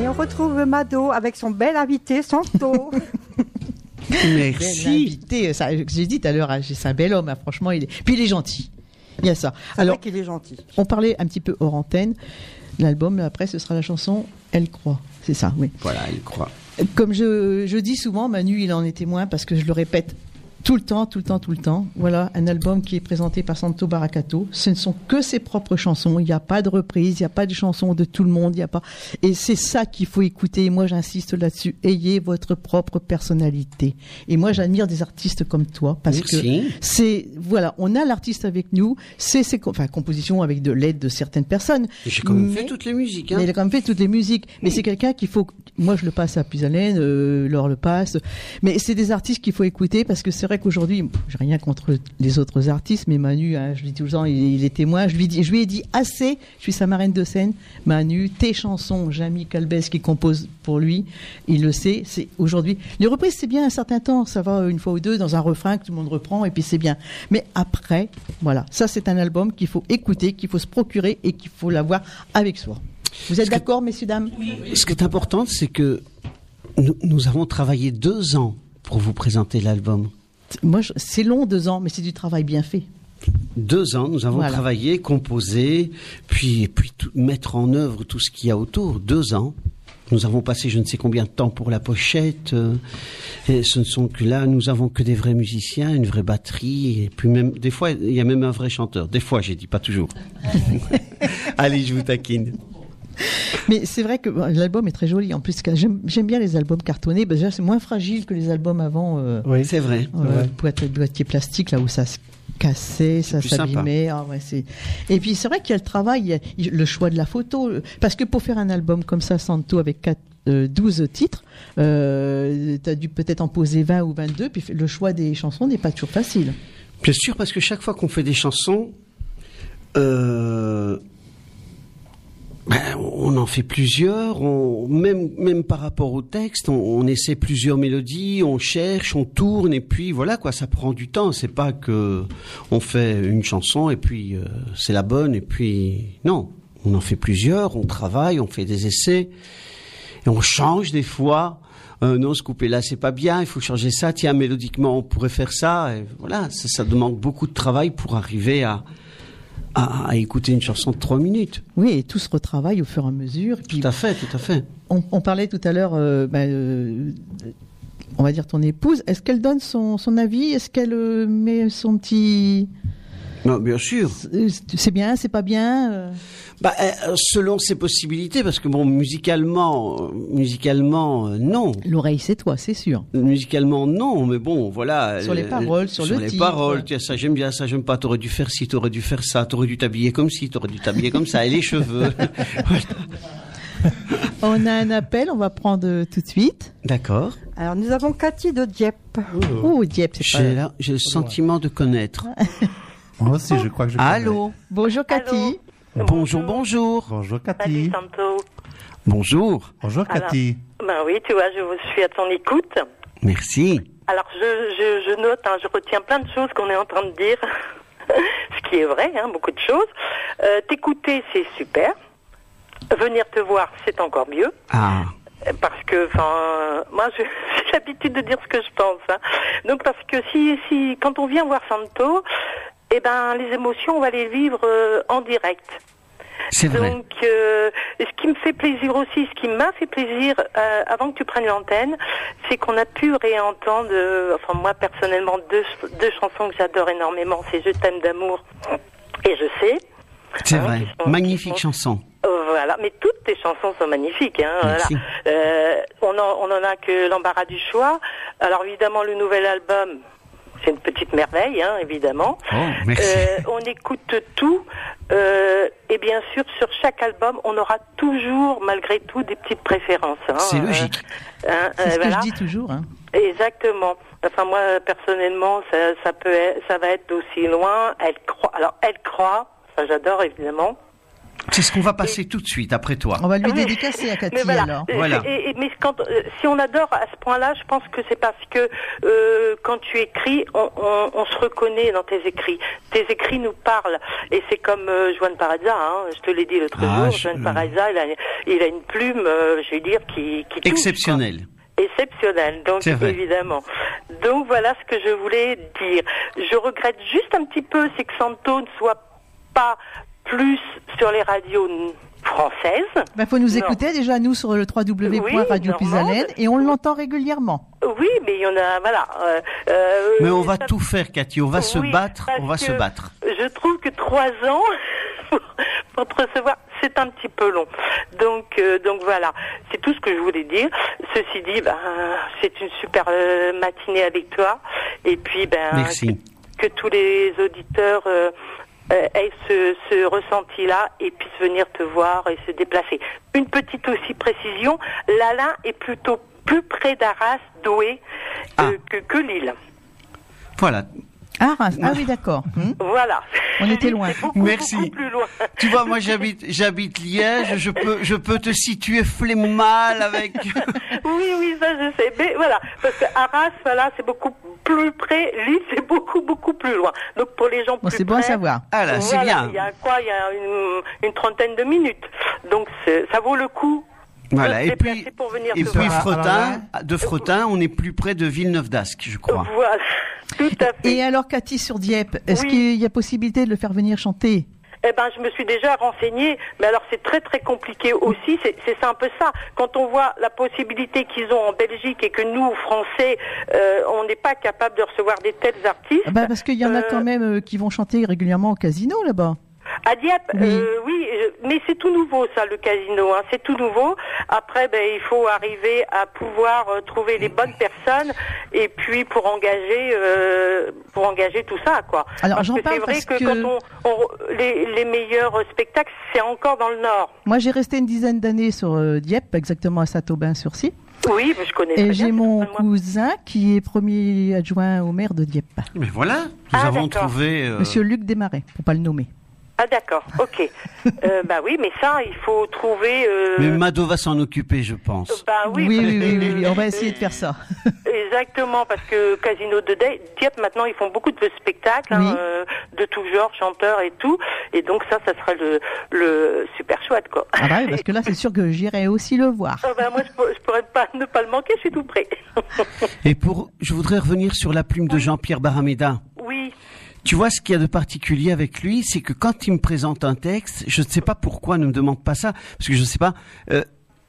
Et on retrouve Mado avec son bel invité, Santo. Bel invité, ça, j'ai dit tout à l'heure, c'est un bel homme, hein, franchement, il est. Puis il est gentil. Il y a ça. Alors qu'il est gentil. On parlait un petit peu hors antenne. L'album, après, ce sera la chanson Elle croit. C'est ça, oui. Voilà, elle croit. Comme je, je dis souvent, Manu, il en est témoin parce que je le répète tout le temps, tout le temps, tout le temps. Voilà un album qui est présenté par Santo Baracato. Ce ne sont que ses propres chansons. Il n'y a pas de reprise, il n'y a pas de chansons de tout le monde. Il y a pas. Et c'est ça qu'il faut écouter. Et moi, j'insiste là-dessus. Ayez votre propre personnalité. Et moi, j'admire des artistes comme toi parce Merci. que c'est voilà, on a l'artiste avec nous. C'est ses enfin compositions avec de l'aide de certaines personnes. J'ai quand même Mais- fait toutes les musiques. Hein. mais il a quand même fait toutes les musiques. Mais c'est quelqu'un qu'il faut. Moi, je le passe à Puisalène, euh, Laure le passe. Mais c'est des artistes qu'il faut écouter parce que c'est vrai qu'aujourd'hui, j'ai rien contre les autres artistes, mais Manu, hein, je lui dis tout le temps, il, il est témoin. Je lui, dis, je lui ai dit assez. Je suis sa marraine de scène. Manu, tes chansons, Jamie Calbès qui compose pour lui, il le sait. C'est aujourd'hui. Les reprises, c'est bien un certain temps. Ça va une fois ou deux dans un refrain que tout le monde reprend et puis c'est bien. Mais après, voilà, ça c'est un album qu'il faut écouter, qu'il faut se procurer et qu'il faut l'avoir avec soi. Vous êtes d'accord, messieurs, dames? Ce qui est important, c'est que nous, nous avons travaillé deux ans pour vous présenter l'album. Moi, c'est long, deux ans, mais c'est du travail bien fait. Deux ans, nous avons Voilà. travaillé, composé, puis, puis tout- mettre en œuvre tout ce qu'il y a autour. Deux ans. Nous avons passé je ne sais combien de temps pour la pochette. euh, et ce ne sont que là, nous avons que des vrais musiciens, une vraie batterie, et puis même des fois, il y a même un vrai chanteur. Des fois, j'ai dit pas toujours. Allez, je vous taquine. Mais c'est vrai que bon, l'album est très joli. En plus, j'aime bien les albums cartonnés. Ben, déjà, c'est moins fragile que les albums avant. euh, Oui, c'est vrai. euh, boîte- boîtier plastique, là où ça se cassait, ça s'abîmait. Ah ouais, c'est- Et puis c'est vrai qu'il y a le travail, il y a- il- le choix de la photo. euh, Parce que pour faire un album comme ça, Santo, avec quatre, euh, 12 titres, euh, tu as dû peut-être en poser 20 ou 22, puis le choix des chansons n'est pas toujours facile. Bien sûr, parce que chaque fois qu'on fait des chansons, euh, ben, on en fait plusieurs, même, même par rapport au texte, on, essaie plusieurs mélodies, on cherche, on tourne, et puis voilà quoi, ça prend du temps. C'est pas que on fait une chanson et puis euh, c'est la bonne, et puis non, on en fait plusieurs, on travaille, on fait des essais, et on change des fois. euh, non, ce couplet-là, c'est pas bien, il faut changer ça. Tiens, mélodiquement, on pourrait faire ça. Et voilà, ça demande beaucoup de travail pour arriver à, à, à écouter une chanson de trois minutes. Oui, et tout se retravaille au fur et à mesure. Et puis, Tout à fait, tout à fait. on, on parlait tout à l'heure, euh, bah, euh, on va dire ton épouse. Est-ce qu'elle donne son, son avis? Est-ce qu'elle euh, met son petit. Non, bien sûr. C'est bien, c'est pas bien euh Bah, euh, selon ses possibilités, parce que bon, musicalement, musicalement, euh, non. L'oreille, c'est toi, c'est sûr. Musicalement, non, mais bon, voilà. Sur les paroles, sur le les titre. paroles, tiens, ça j'aime bien, ça j'aime pas, t'aurais dû faire ci, t'aurais dû faire ça, t'aurais dû t'habiller comme ci, t'aurais dû t'habiller comme ça, et les cheveux. On a un appel, on va prendre tout de suite. D'accord. Alors, nous avons Cathy de Dieppe. Oh, Dieppe, c'est là, j'ai le sentiment de connaître. Moi aussi, je crois que je connais. Allô Bonjour Cathy. Bonjour, bonjour. Bonjour Salut Cathy. Santo. Bonjour. Bonjour Cathy. Ben oui, tu vois, je vous suis à ton écoute. Merci. Alors, je, je, je note, hein, je retiens plein de choses qu'on est en train de dire, ce qui est vrai, hein, beaucoup de choses. Euh, T'écouter, c'est super. Venir te voir, c'est encore mieux. Ah. Parce que, enfin, moi, j'ai l'habitude de dire ce que je pense. hein. Donc, parce que si, si, quand on vient voir Santo, eh ben, les émotions, on va les vivre euh, en direct. C'est vrai. Donc, euh, ce qui me fait plaisir aussi, ce qui m'a fait plaisir euh, avant que tu prennes l'antenne, c'est qu'on a pu réentendre, euh, enfin moi personnellement, deux, deux chansons que j'adore énormément, c'est Je t'aime d'amour et Je sais. C'est Hein, vrai. sont- Magnifique chanson. Voilà, mais toutes tes chansons sont magnifiques. Hein, voilà. Euh, on, en, on en a que l'embarras du choix. Alors évidemment, le nouvel album, c'est une petite merveille, hein, évidemment. Oh, merci. Euh, on écoute tout. euh, et bien sûr, sur chaque album, on aura toujours, malgré tout, des petites préférences. hein, C'est euh, logique. hein, C'est euh, ce que je dis toujours. hein. Exactement. Enfin moi personnellement, ça, ça peut, être, ça va être aussi loin. Elle croit. Alors elle croit. Ça j'adore évidemment. C'est ce qu'on va passer tout de suite après toi. On va lui Oui. dédicacer à Cathy Mais voilà. alors. Voilà. et- et- mais quand, euh, si on adore à ce point-là, je pense que c'est parce que euh, quand tu écris, on, on- on se reconnaît dans tes écrits. Tes écrits nous parlent. Et c'est comme euh, Joan Paraza, hein, je te l'ai dit l'autre Ah, jour. je- Joan Paraza, il a, il a une plume, euh, je vais dire, qui, qui touche, Exceptionnel. exceptionnel, donc évidemment. Donc voilà ce que je voulais dire. Je regrette juste un petit peu, c'est que Santo ne soit pas plus sur les radios françaises. Il Bah, faut nous Non. écouter déjà nous sur le www.radio normande. et on l'entend régulièrement. Oui, mais il y en a, voilà. euh, euh, Mais on va ça- tout faire, Cathy. On va se Oui, battre. On va se battre. Je trouve que trois ans pour, te recevoir, c'est un petit peu long. Donc, euh, donc voilà, c'est tout ce que je voulais dire. Ceci dit, ben, c'est une super matinée avec toi. Et puis, ben, Merci. que tous les auditeurs euh, euh, aient ce, ce ressenti-là et puissent venir te voir et se déplacer. Une petite aussi précision, Lala est plutôt plus près d'Arras, Douai, euh, que, que Lille. Voilà. Ah, Reims. ah oui, d'accord. Hmm. Voilà. On était loin. Beaucoup, Merci. beaucoup plus loin. Tu vois, moi j'habite, j'habite Liège. Je peux, je peux te situer flemmal avec. Oui, oui, ça je sais. Mais voilà, parce que Arras, voilà, c'est beaucoup plus près. Lille, c'est beaucoup, beaucoup plus loin. Donc pour les gens Bon, plus c'est bon à savoir. Ah là, c'est voilà, bien. Il y a quoi? Il y a une, une trentaine de minutes. Donc ça vaut le coup. Voilà. Et déplacer puis, pour venir et puis. Fretin, de Fretin, on est plus près de Villeneuve d'Ascq, je crois. Voilà, tout à fait. Et alors Cathy sur Dieppe, est-ce Oui. qu'il y a possibilité de le faire venir chanter? Eh ben, je me suis déjà renseignée, mais alors c'est très très compliqué aussi. C'est un peu ça. Quand on voit la possibilité qu'ils ont en Belgique et que nous, Français, euh, on n'est pas capable de recevoir des tels artistes. Ah bah, Parce qu'il y en a Euh, quand même euh, qui vont chanter régulièrement au casino là-bas. À Dieppe, Oui. euh, oui, mais c'est tout nouveau ça, le casino. Hein, c'est tout nouveau. Après, ben, il faut arriver à pouvoir euh, trouver les bonnes personnes et puis pour engager, euh, pour engager tout ça, quoi. Alors, parce j'en que parle c'est vrai parce que, que- quand on, on- les, les meilleurs spectacles, c'est encore dans le Nord. Moi j'ai resté une dizaine d'années sur euh, Dieppe, exactement à Saint-Aubin-sur-Cy. Oui, je connais. Et j'ai mon cousin qui est premier adjoint au maire de Dieppe, Mais voilà, nous Ah, avons trouvé. euh, Monsieur Luc Desmarais, pour pas le nommer. Ah d'accord, ok. euh, bah oui, mais ça, il faut trouver. Euh... Mais Mado va s'en occuper, je pense. Bah oui, oui, oui, que- oui, oui, oui, on va essayer de faire ça. Exactement, parce que Casino de Dieppe, maintenant, ils font beaucoup de spectacles, hein, Oui. euh, de tout genre, chanteurs et tout. Et donc ça, ça serait le, le super chouette, quoi. Ah bah oui, parce que là c'est sûr que j'irai aussi le voir. Ah bah, moi, je, pour- je pourrais pas pas, ne pas le manquer, je suis tout prêt. Et pour, je voudrais revenir sur la plume de Jean-Pierre Barameda. Oui. Tu vois, ce qu'il y a de particulier avec lui, c'est que quand il me présente un texte, je ne sais pas pourquoi, ne me demande pas ça, parce que je ne sais pas, euh,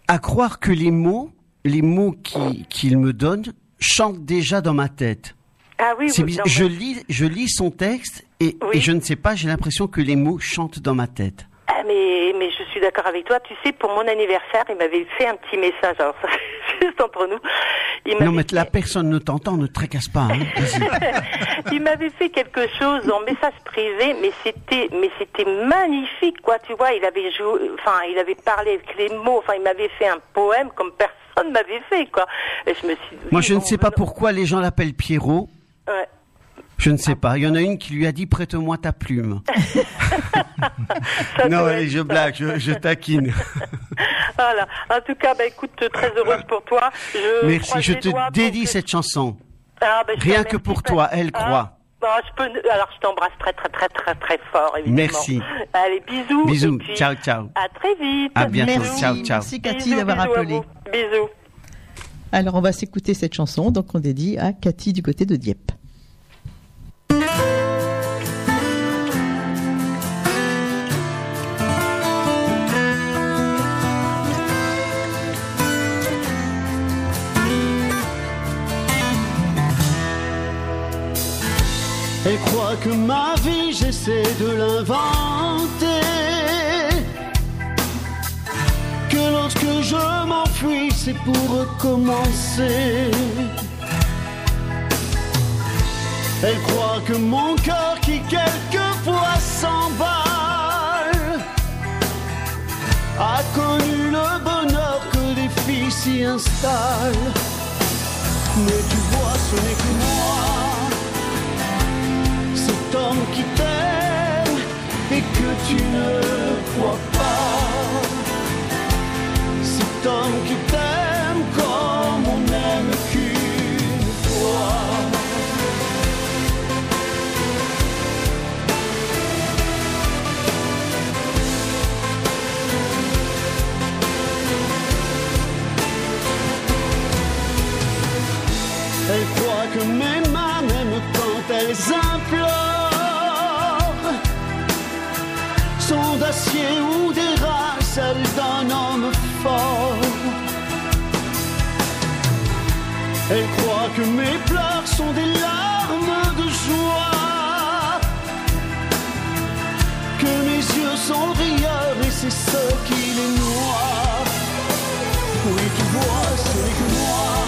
à croire que les mots, les mots qui- qu'il me donne, chantent déjà dans ma tête. Ah oui, oui, bizarre. Je lis, je lis son texte et, et je ne sais pas, j'ai l'impression que les mots chantent dans ma tête. Ah, mais, mais je suis d'accord avec toi. Tu sais, pour mon anniversaire, il m'avait fait un petit message. Alors, ça, c'est juste entre nous. Il Non, mais la personne ne t'entend, ne te tracasse pas. Hein. Il m'avait fait quelque chose en message privé, mais c'était, mais c'était magnifique, quoi. Tu vois, il avait joué, enfin, il avait parlé avec les mots. Enfin, il m'avait fait un poème comme personne m'avait fait, quoi. Et je me suis. dit, Moi, je ne sais pas pourquoi les gens l'appellent Pierrot. ouais. Je ne sais pas. Il y en a une qui lui a dit prête-moi ta plume. non, allez, je blague, je, je taquine. Voilà. En tout cas, bah, écoute, très heureuse pour toi. Je Merci, croise je les te doigts pour dédie que- cette chanson. Ah, bah, je te Rien que pour toi, elle Ah, croit. bah, je peux... Alors, je t'embrasse très, très, très, très, très fort, évidemment. Merci. Allez, bisous. Bisous, puis ciao, ciao. À très vite. À bientôt, Merci, ciao, ciao. merci Cathy d'avoir appelé. Bisous. Alors on va s'écouter cette chanson, donc on dédie à Cathy du côté de Dieppe. Elle croit que ma vie, j'essaie de l'inventer. Que lorsque je m'enfuis, c'est pour recommencer. Elle croit que mon cœur qui quelquefois s'emballe a connu le bonheur que des filles s'y installent. Mais tu vois, ce n'est que moi cet homme qui t'aime et que tu ne crois pas. Cet homme qui t'aime que mes mains, même quand elles implorent, sont d'acier ou des rats, celles d'un homme fort. Elle croit que mes pleurs sont des larmes de joie, que mes yeux sont rieurs et c'est ce qui les noie. Oui, tu vois, ce n'est que moi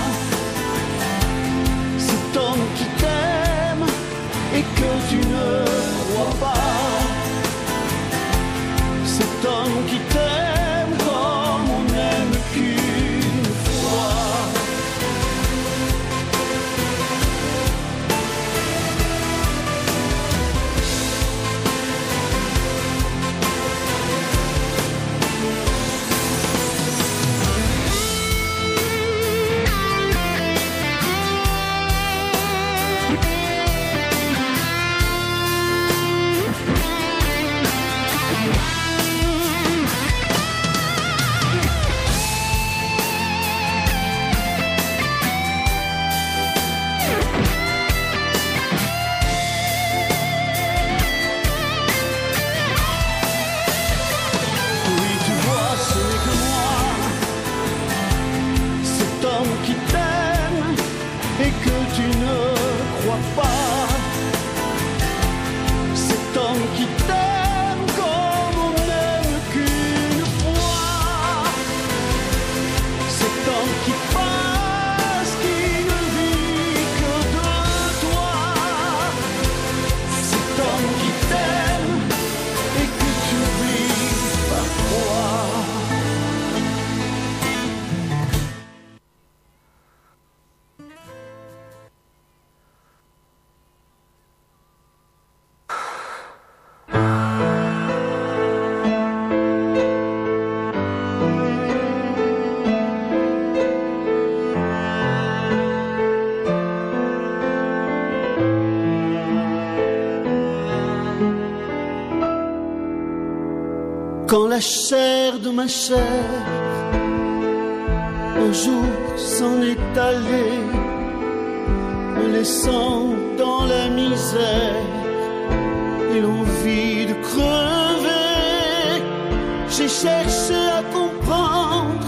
Chair de ma chair jour s'en est allé, me laissant dans la misère et l'envie de crever. J'ai cherché à comprendre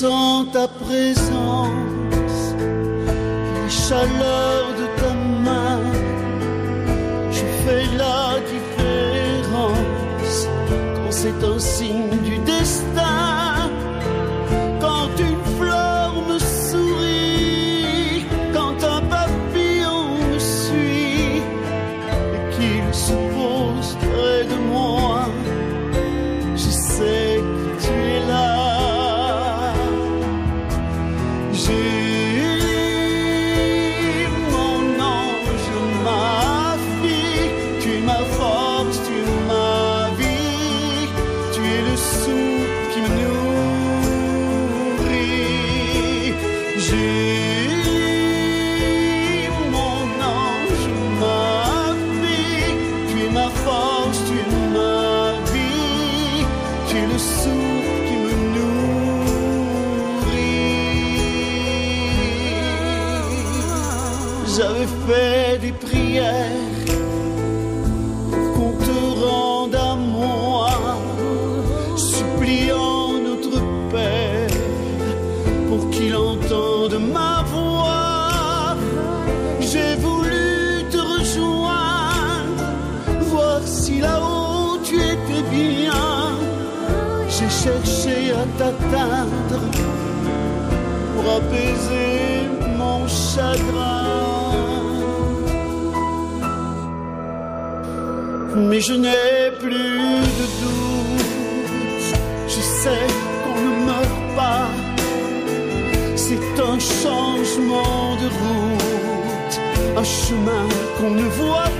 Sens ta présence, la chaleur je n'ai plus de doute, je sais qu'on ne meurt pas. C'est un changement de route, un chemin qu'on ne voit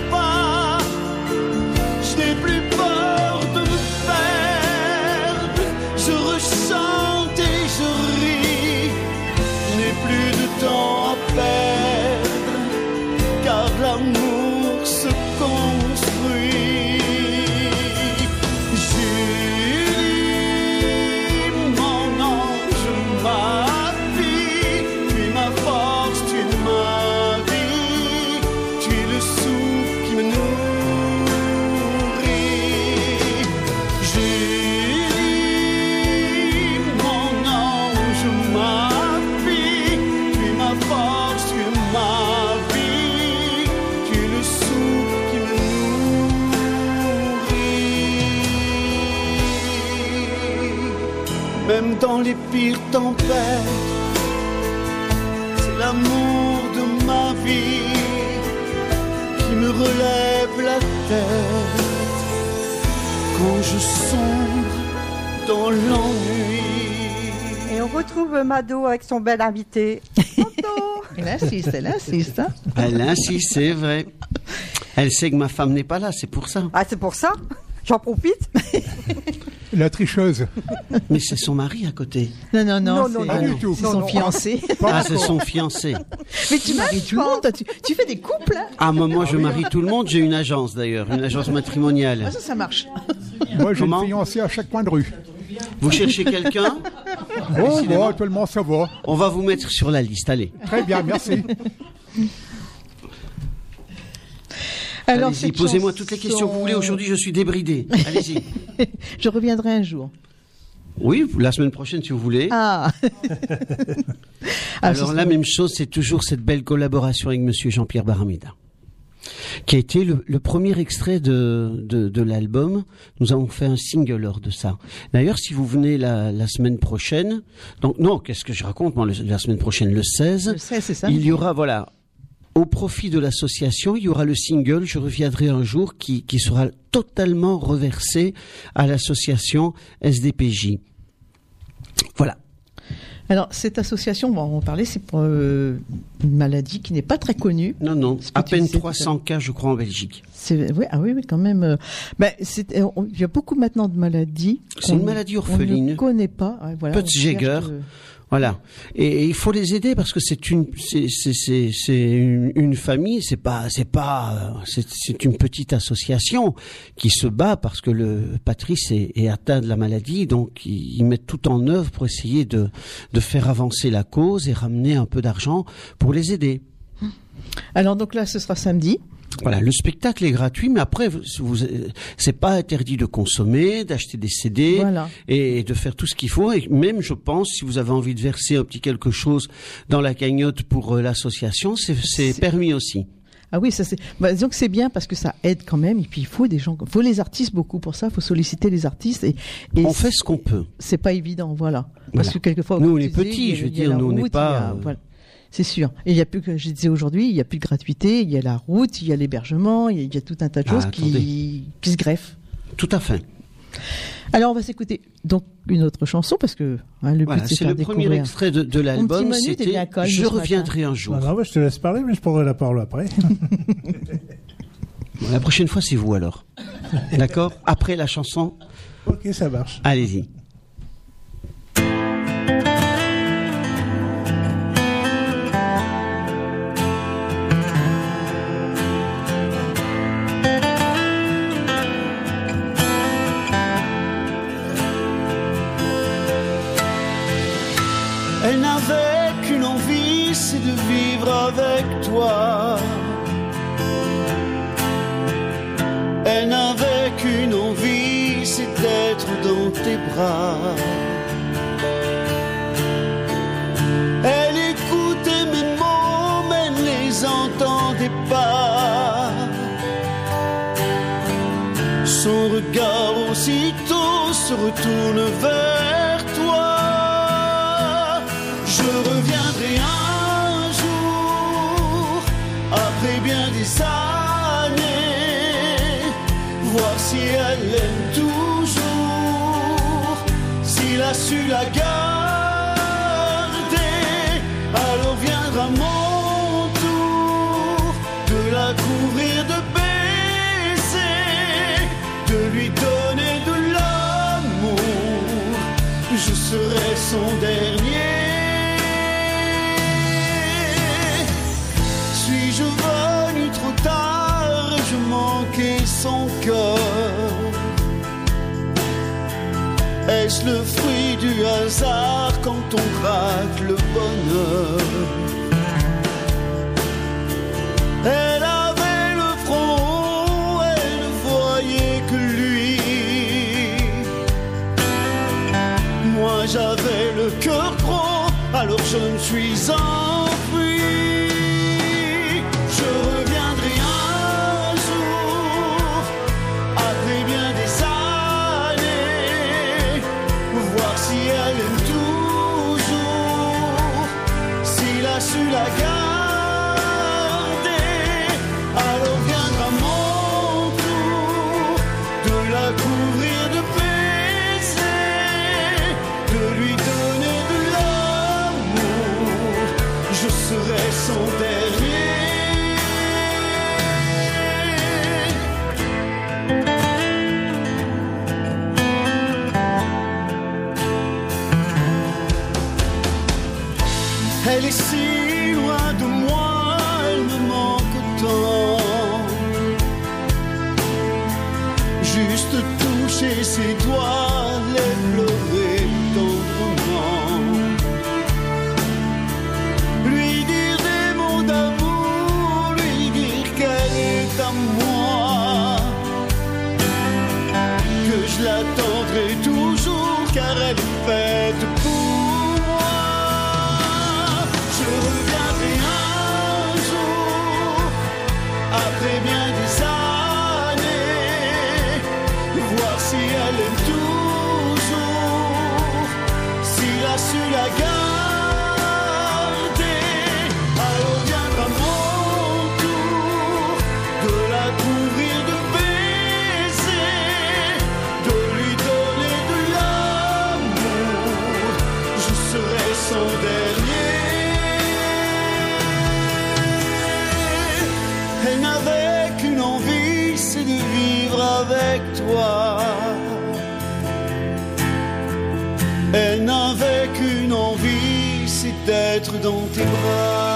Même dans les pires tempêtes, c'est l'amour de ma vie qui me relève la tête quand je sombre dans l'ennui. Et on retrouve Mado avec son bel invité. Elle insiste, elle insiste. Hein Elle insiste, c'est vrai. Elle sait que ma femme n'est pas là, c'est pour ça. Ah, c'est pour ça J'en profite La tricheuse. Mais c'est son mari à côté. Non, non, non, Non, c'est non, Pas du tout. c'est son fiancé. Ah, c'est son fiancé. Mais tu maries tout le monde, toi, tu, tu fais des couples. hein Ah, moi, moi, je marie tout le monde. J'ai une agence d'ailleurs, une agence Ah, matrimoniale. ça, ça marche. Moi, j'ai Comment une fiancée à chaque coin de rue. Vous cherchez quelqu'un Oh, bon, tout le monde ça va. On va vous mettre sur la liste. Allez. Très bien, merci. Alors, Allez-y, posez-moi toutes les questions que vous voulez. Aujourd'hui, je suis débridé. Allez-y. Je reviendrai un jour. Oui, la semaine prochaine, si vous voulez. Ah. Ah, Alors, la même chose, c'est toujours cette belle collaboration avec Monsieur Jean-Pierre Baramida, qui a été le, le premier extrait de, de, de l'album. Nous avons fait un single lors de ça. D'ailleurs, si vous venez la, la semaine prochaine, donc non, qu'est-ce que je raconte? Moi, le- La semaine prochaine, le 16, Le 16, c'est ça il y aura, voilà, au profit de l'association, il y aura le single Je reviendrai un jour qui, qui sera totalement reversé à l'association SDPJ. Voilà. Alors, cette association, bon, on va en parler, c'est pour euh, une maladie qui n'est pas très connue. Non, non, à peine disais tout à 300 cas, je crois, en Belgique. Ouais, ah oui, oui, quand même. euh, ben, euh, on- il y a beaucoup maintenant de maladies. C'est une maladie On orpheline. ne connaît pas. Ouais, voilà, on de- Voilà. Et, et il faut les aider parce que c'est une, c'est, c'est, c'est, c'est une, une famille. C'est pas, c'est pas, euh, c'est, c'est une petite association qui se bat parce que le Patrice est, est atteint de la maladie. Donc ils, ils mettent tout en œuvre pour essayer de, de faire avancer la cause et ramener un peu d'argent pour les aider. Alors donc là, ce sera samedi. Voilà, le spectacle est gratuit, mais après, vous, c'est pas interdit de consommer, d'acheter des CD Voilà. et de faire tout ce qu'il faut. Et même, je pense, si vous avez envie de verser un petit quelque chose dans la cagnotte pour euh, l'association, c'est permis aussi. Ah oui, ça c'est. Bah, disons que c'est bien parce que ça aide quand même. Et puis il faut des gens, il faut les artistes beaucoup pour ça. Il faut solliciter les artistes et, et On fait ce qu'on peut. c'est pas évident, voilà. Parce que quelquefois, Nous, on est petits, je veux dire, nous, on n'est pas, a- euh, voilà. C'est sûr. Et il y a plus que je disais aujourd'hui, il y a plus de gratuité, il y a la route, il y a l'hébergement, il y a, il y a tout un tas de Ah, choses qui, qui se greffent. Tout à fait. Alors on va s'écouter donc une autre chanson parce que hein, le Voilà, but c'est le faire premier découvrir. extrait de, l'album. C'était Je reviendrai un jour. Non, non, je te laisse parler, mais je prendrai la parole après. Bon, la prochaine fois, c'est vous alors. D'accord? Après la chanson. ok, ça marche. Allez-y. C'est de vivre avec toi. Elle n'avait qu'une envie, c'est d'être dans tes bras. Elle écoutait mes mots, mais ne les entendait pas. Son regard aussitôt se retourne vers des années, voir si elle aime toujours, s'il a su la garder. Alors viendra mon tour de la couvrir de baisers, de lui donner de l'amour. Je serai son dernier. Est-ce le fruit du hasard quand on rate le bonheur Elle avait le front elle ne voyait que lui. Moi j'avais le cœur gros, alors je me suis enfui. S'il a dans tes bras.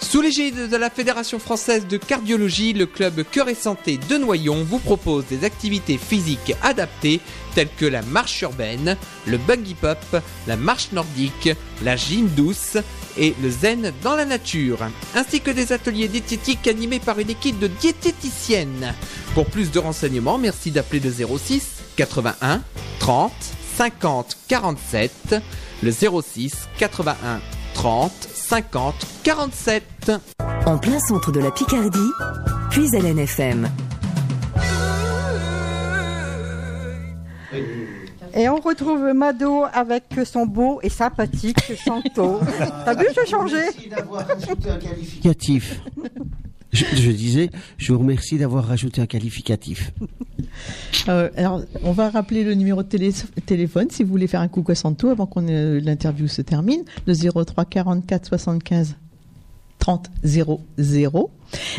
Sous l'égide de la Fédération française de cardiologie, le club Cœur et Santé de Noyon vous propose des activités physiques adaptées telles que la marche urbaine, le buggy pop, la marche nordique, la gym douce et le zen dans la nature, ainsi que des ateliers diététiques animés par une équipe de diététiciennes. Pour plus de renseignements, merci d'appeler le 06 81 30 50 47, le 06 81 30 50 47. En plein centre de la Picardie, puis à l'NFM. Et on retrouve Mado avec son beau et sympathique Santo. T'as vu, j'ai changé. Qualificatif. Je, je disais, je vous remercie d'avoir rajouté un qualificatif. Euh, alors, on va rappeler le numéro de télé- téléphone si vous voulez faire un coucou à Santo avant que l'interview se termine. Le 03 44 75 30 00.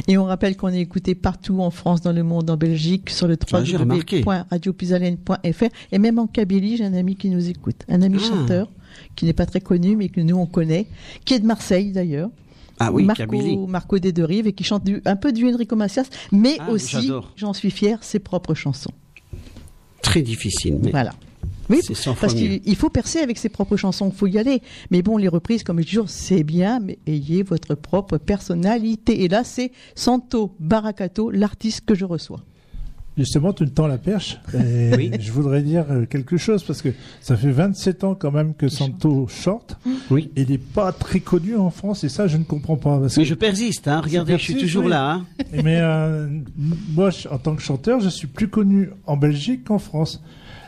Et on rappelle qu'on est écouté partout en France, dans le monde, en Belgique, sur le Ah, www.radiopuisalène.fr. Et même en Kabylie, j'ai un ami qui nous écoute. Un ami Ah. chanteur qui n'est pas très connu, mais que nous on connaît, qui est de Marseille d'ailleurs. Ah oui, Marco, Kabylie. Marco des Deux Rives et qui chante du, un peu du Enrico Macias, mais Ah, aussi, j'en suis fier, ses propres chansons. Très difficile, mais Voilà. Oui, c'est 100 fois parce qu'il il faut percer avec ses propres chansons, il faut y aller. Mais bon, les reprises, comme je dis toujours, c'est bien, mais ayez votre propre personnalité. Et là, c'est Santo Baracato, l'artiste que je reçois. Justement, tu me tends la perche. Et Je voudrais dire euh, quelque chose parce que ça fait 27 ans quand même que Santo chante. Oui. Il n'est pas très connu en France et ça, je ne comprends pas. Parce Mais que- je persiste, hein. Regardez, je suis toujours oui. là, hein. Mais euh, moi, en tant que chanteur, je suis plus connu en Belgique qu'en France.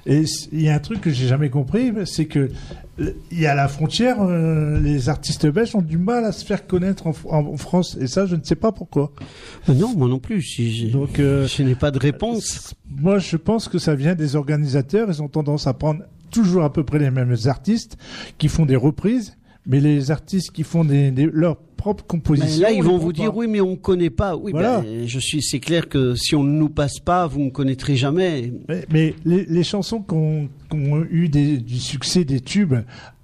Et il y a un truc que j'ai jamais compris, c'est que il y a la frontière, euh, les artistes belges ont du mal à se faire connaître en, France. Et ça, je ne sais pas pourquoi. Non, moi non plus. Si Donc, euh, je n'ai pas de réponse. Moi, je pense que ça vient des organisateurs. Ils ont tendance à prendre toujours à peu près les mêmes artistes qui font des reprises, mais les artistes qui font des, des- leurs propres compositions. là, ils on vont vous dire pas. oui, mais on ne connaît pas. Oui, Voilà. ben, je suis. C'est clair que si on ne nous passe pas, vous ne connaîtrez jamais. Mais, mais les, les chansons qui ont, eu des- du succès, des tubes,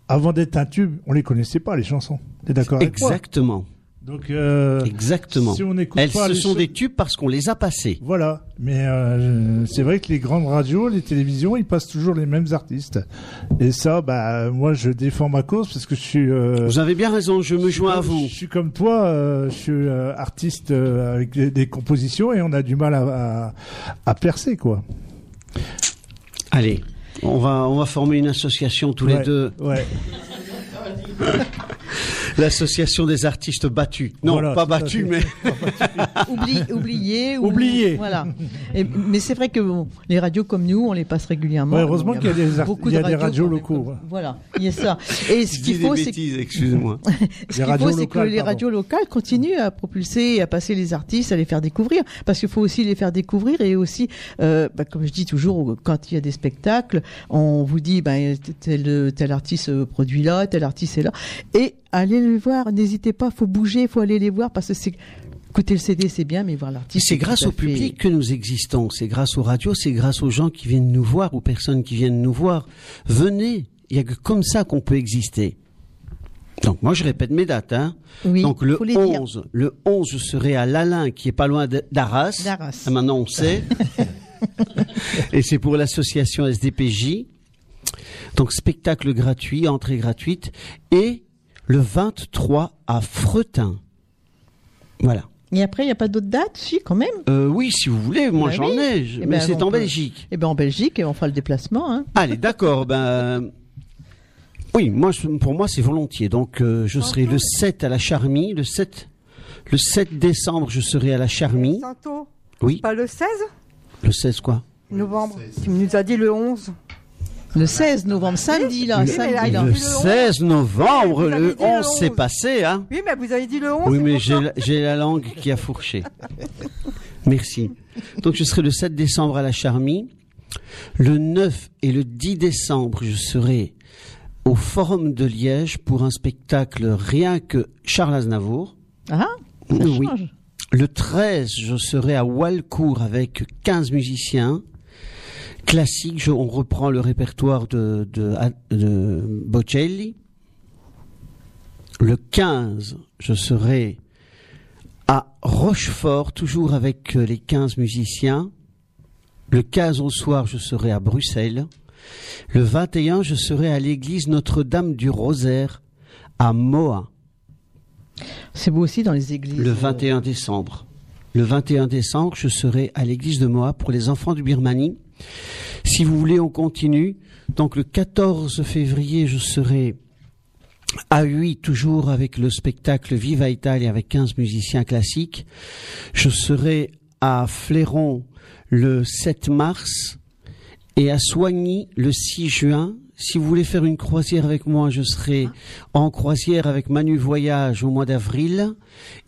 avant d'être un tube, on les connaissait pas les chansons. T'es d'accord avec moi? Exactement. Donc, euh, Exactement. si on n'écoute Elles, pas ce sont des tubes parce qu'on les a passées. Voilà, mais euh, c'est vrai que les grandes radios, les télévisions, ils passent toujours les mêmes artistes. Et ça, bah moi, je défends ma cause parce que je suis. euh, Vous avez bien raison. Je me joins à vous. Je suis comme toi, euh, je suis euh, artiste euh, avec des, des compositions et on a du mal à, à, à percer, quoi. Allez, on va on va former une association tous les deux. Ouais. L'association des artistes battus. Non, Voilà, pas battus, mais Oubli- oublié. ou- Oublié. Voilà. Et- mais c'est vrai que bon, les radios comme nous, on les passe régulièrement. Ouais, heureusement qu'il y a des art- y a de des radios locaux. Voilà, il y a ça. Et ce qu'il faut, c'est bêtises, excusez-moi. Ce qu'il faut, c'est que les pardon. radios locales continuent à propulser et à passer les artistes, à les faire découvrir. Parce qu'il faut aussi les faire découvrir et aussi, euh, bah, comme je dis toujours, quand il y a des spectacles, on vous dit, bah, tel, tel artiste produit là, tel artiste est là. Et allez les voir, n'hésitez pas, faut bouger, faut aller les voir parce que c'est, écouter le CD c'est bien, mais voir l'artiste. C'est grâce au fait- public que nous existons. C'est grâce aux radios, c'est grâce aux gens qui viennent nous voir, aux personnes qui viennent nous voir. Venez, il y a que comme ça qu'on peut exister. Donc moi je répète mes dates. Hein. Oui, Donc le faut les dire. 11, le 11 je serai à Lalin qui est pas loin d'Arras. D'Arras. Ah, Maintenant on sait. Et c'est pour l'association SDPJ. Donc spectacle gratuit, entrée gratuite et le 23 à Fretin. Voilà. Et après, il n'y a pas d'autres dates? Si, quand même. Euh, oui, si vous voulez, moi Bah j'en oui. ai, je- Eh mais ben, c'est en peut- Belgique. Eh ben en Belgique, et on fera le déplacement. Hein. Allez, d'accord. ben, oui, moi, pour moi, c'est volontiers. Donc, euh, je serai le 7 à la Charmille. Le 7, le 7 décembre, je serai à la Charmille. Santo, Oui. pas le 16 Le 16 quoi? Novembre. Tu nous as dit le 11. Le 16 novembre, samedi là, Oui, samedi là, là. Le le 16 novembre, le dit le 11 c'est 11. passé, hein Oui, mais vous avez dit le 11. Oui, mais j'ai la, j'ai la langue qui a fourché. Merci. Donc, je serai le 7 décembre à la Charmille. Le 9 et le 10 décembre, je serai au Forum de Liège pour un spectacle rien que Charles Aznavour. Ah, ça Oui. change. Le 13, je serai à Walcourt avec 15 musiciens. Classique, je- on reprend le répertoire de, de, de Bocelli. Le 15, je serai à Rochefort, toujours avec euh, les 15 musiciens. Le 15 au soir, je serai à Bruxelles. Le 21, je serai à l'église Notre-Dame du Rosaire à Moa. C'est beau aussi dans les églises. Le 21 décembre. Le 21 décembre, je serai à l'église de Moa pour les enfants du Birmanie. Si vous voulez, on continue. Donc le 14 février, je serai à Huy, toujours avec le spectacle Viva Italia avec 15 musiciens classiques. Je serai à Fléron le 7 mars et à Soigny le 6 juin. Si vous voulez faire une croisière avec moi, je serai en croisière avec Manu Voyage au mois d'avril.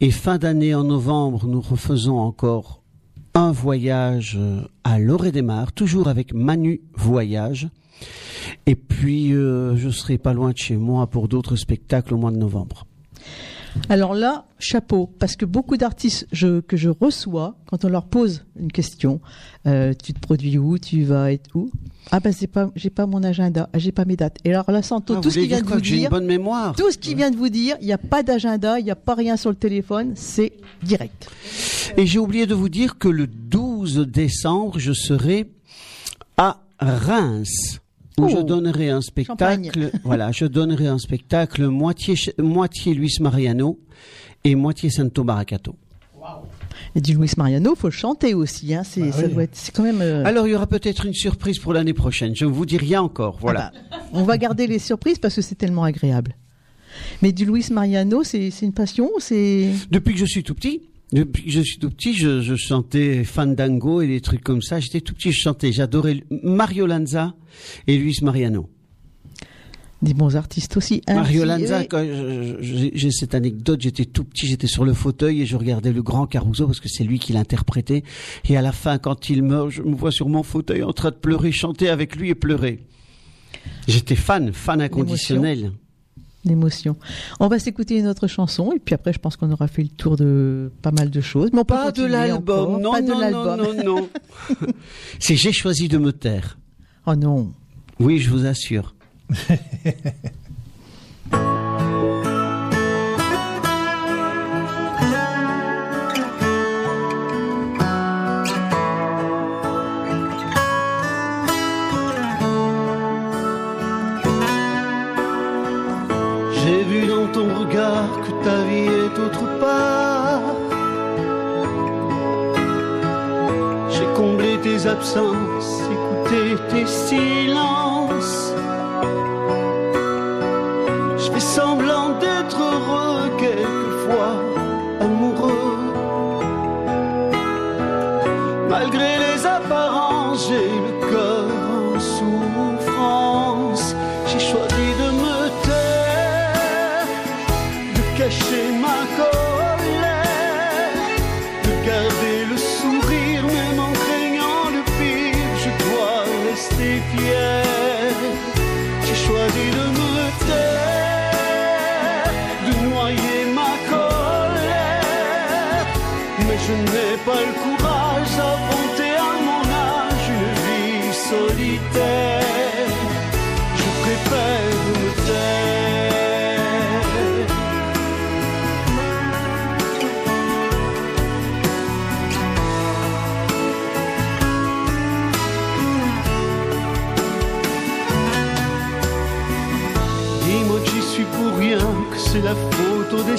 Et fin d'année, en novembre, nous refaisons encore un voyage euh, à Loré des Mars, toujours avec Manu Voyage. Et puis, euh, je serai pas loin de chez moi pour d'autres spectacles au mois de novembre. Alors là, chapeau, parce que beaucoup d'artistes je- que je reçois, quand on leur pose une question, euh, tu te produis où, tu vas être où? Ah ben c'est pas, j'ai pas mon agenda, ah, j'ai pas mes dates. Et alors là, Santo, Ah, tout vous ce voulez vient de vous que j'ai une dire, bonne mémoire? tout ce qu'il vient de vous dire, il n'y a pas d'agenda, il n'y a pas rien sur le téléphone, c'est direct. Et j'ai oublié de vous dire que le 12 décembre, je serai à Reims. Où Oh. je donnerai un spectacle, Champagne. voilà, je donnerai un spectacle moitié, moitié Luis Mariano et moitié Santo Baracato. Et du Luis Mariano, faut le chanter aussi, hein, c'est, ça doit être, c'est quand même. euh, Alors il y aura peut-être une surprise pour l'année prochaine. Je ne vous dis rien encore. Voilà. On va garder les surprises parce que c'est tellement agréable. Mais du Luis Mariano, c'est, c'est une passion, c'est. Depuis que je suis tout petit, depuis que je suis tout petit, je, je chantais Fandango et des trucs comme ça. J'étais tout petit, je chantais. J'adorais Mario Lanza et Luis Mariano. Des bons artistes aussi. hein, Mario Lanza, j'ai cette anecdote, j'étais tout petit, j'étais sur le fauteuil et je regardais le grand Caruso parce que c'est lui qui l'interprétait. Et à la fin, quand il meurt, je me vois sur mon fauteuil en train de pleurer, chanter avec lui et pleurer. J'étais fan, fan inconditionnel. D'émotion. On va s'écouter une autre chanson et puis après, je pense qu'on aura fait le tour de pas mal de choses. Mais on peut Pas de continuer l'album, encore, non, pas de non, non, l'album. non, non. C'est j'ai choisi de me taire. Oh non. Oui, je vous assure. dans ton regard que ta vie est autre part. J'ai comblé tes absences, écouté tes silences. Je fais semblant d'être heureux quelquefois, amoureux. Malgré les apparences, j'ai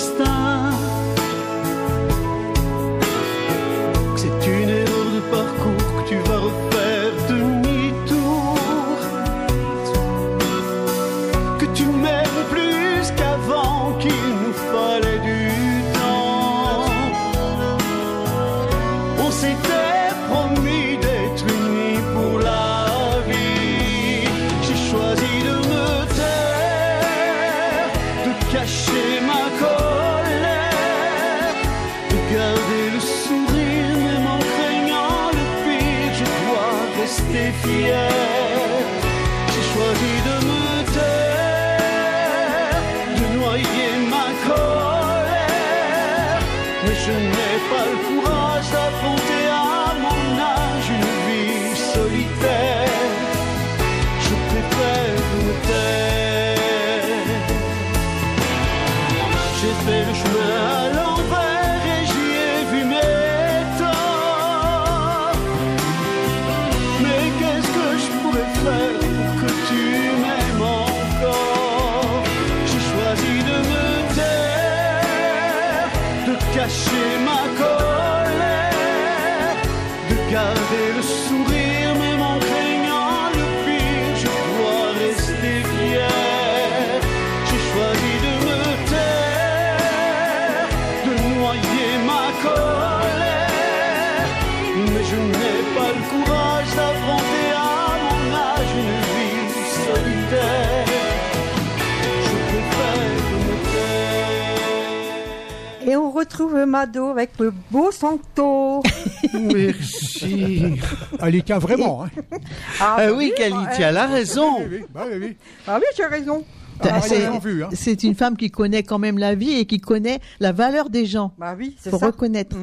мечтать. selfish retrouve Mado avec le beau Santo. Merci. Alicia, vraiment. hein. Ah, Ah bah oui, Kalitia, elle a raison. Oui, oui, oui. Ah oui, tu as raison. Ah, C'est- hein. C'est une femme qui connaît quand même la vie et qui connaît la valeur des gens. Bah oui, c'est Faut ça. reconnaître.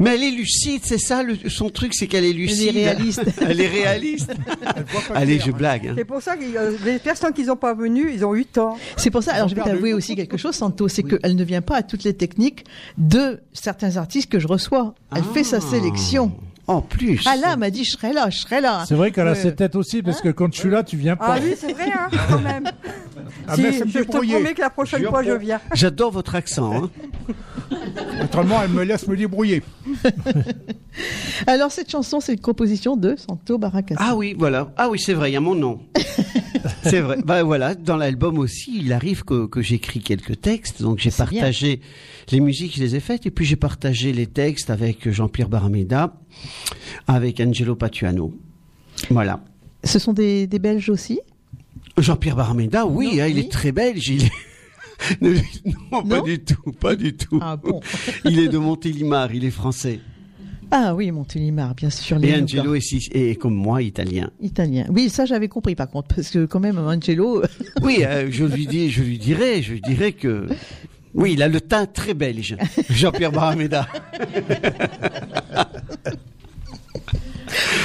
Mais elle est lucide, c'est ça, le- son truc, c'est qu'elle est lucide. réaliste. elle est réaliste. Allez, je blague. hein. C'est pour ça que euh, les personnes qui sont pas venues, ils ont eu tort. C'est pour ça, alors je vais t'avouer aussi quelque chose, Santo, c'est qu'elle ne vient pas à toutes les techniques de certains artistes que je reçois. Elle fait sa sélection. En plus. Ah là, elle m'a dit, je serai là, je serai là. C'est vrai qu'elle a Ouais. cette tête aussi, parce que quand je suis là, tu viens pas. Ah oui, c'est vrai, hein, quand même. Ah, Si, mais c'est me je te promets que la prochaine Je fois, je viens. J'adore votre accent. hein. Autrement, elle me laisse me débrouiller. Alors cette chanson, c'est une composition de Santo Baracas. Ah oui, voilà. Ah oui, c'est vrai, il y a mon nom. c'est vrai. Bah voilà, dans l'album aussi, il arrive que, que j'écris quelques textes. Donc j'ai bien. partagé les musiques, je les ai faites, et puis j'ai partagé les textes avec Jean-Pierre Barameda, avec Angelo Patuano. Voilà. Ce sont des, des Belges aussi? Jean-Pierre Barameda, oui, Non, hein, il est très belge. Il est... non, non, pas du tout, pas du tout. Ah bon il est de Montélimar, il est français. Ah oui, Montélimar, bien sûr. les Et. Angelo est, comme moi, italien. Italien. Oui, ça j'avais compris par contre, parce que quand même, Angelo... Oui, euh, je lui dis, je lui dirais, je lui dirais que oui, il a le teint très belge, Jean-Pierre Barameda.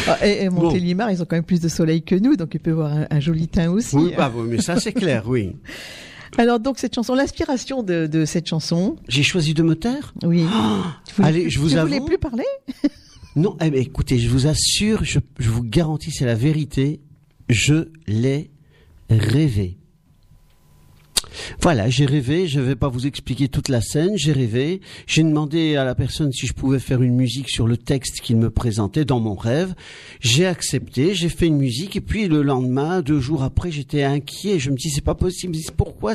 Ah, et, et Montélimar, ils ont quand même plus de soleil que nous, donc il peut avoir un, un joli teint aussi. Oui, bah, oui, mais ça c'est clair, oui. Alors donc cette chanson, l'inspiration de, de cette chanson, J'ai choisi de me taire. oui. Tu voulais allez, plus- je vous tu avoue- voulais plus parler Non, eh ben, écoutez, je vous assure, je, je vous garantis, c'est la vérité. Je l'ai rêvé. Voilà, j'ai rêvé, je vais pas vous expliquer toute la scène, j'ai rêvé, j'ai demandé à la personne si je pouvais faire une musique sur le texte qu'il me présentait dans mon rêve, j'ai accepté, j'ai fait une musique et puis le lendemain, deux jours après, j'étais inquiet, je me dis c'est pas possible, pourquoi,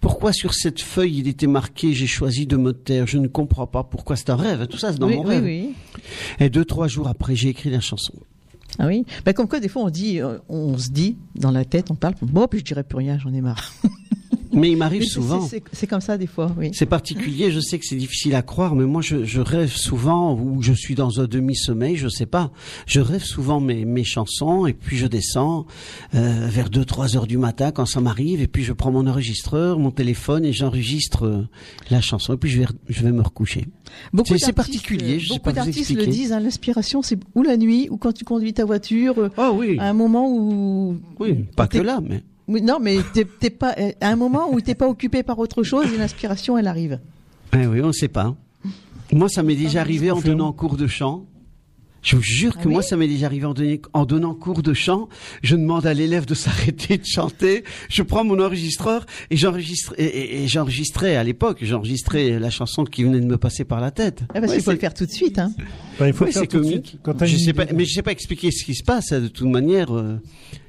pourquoi sur cette feuille il était marqué j'ai choisi de me taire, je ne comprends pas pourquoi c'est un rêve, tout ça c'est dans oui, mon oui, rêve. oui. Et deux, trois jours après, j'ai écrit la chanson. Ah oui. Bah, comme quoi, des fois, on dit, euh, on se dit dans la tête, on parle. Bon, puis je dirais plus rien, j'en ai marre. Mais il m'arrive souvent. c'est- comme ça des fois, oui. C'est particulier, je sais que c'est difficile à croire, mais moi je, je rêve souvent, ou je suis dans un demi-sommeil, je sais pas. Je rêve souvent mes, mes chansons, et puis je descends euh, vers 2-3 heures du matin quand ça m'arrive, et puis je prends mon enregistreur, mon téléphone, et j'enregistre euh, la chanson, et puis je vais, je vais me recoucher. Beaucoup C'est- particulier, je sais Beaucoup pas vous d'artistes le disent, hein, l'inspiration, c'est ou la nuit, ou quand tu conduis ta voiture, euh, Ah oui. à un moment où... Oui, pas que là, mais... Non, mais t'es t'es pas, euh, à un moment où t'es pas occupé par autre chose, et l'inspiration, elle arrive. Eh oui, on ne sait pas. Moi, ça m'est déjà arrivé en donnant cours de chant. Je vous jure que Ah moi, ça m'est déjà arrivé en, donnant cours de chant. Je demande à l'élève de s'arrêter de chanter. Je prends mon enregistreur et j'enregistre. Et, et- et j'enregistrais à l'époque, j'enregistrais la chanson qui venait de me passer par la tête. Ah, parce Ouais, qu'il faut c'est- le faire tout de suite. Hein. Bah, il faut Ouais, le faire tout de suite. Quand t'as Je une sais pas, mais je sais pas expliquer ce qui se passe. De toute manière, euh,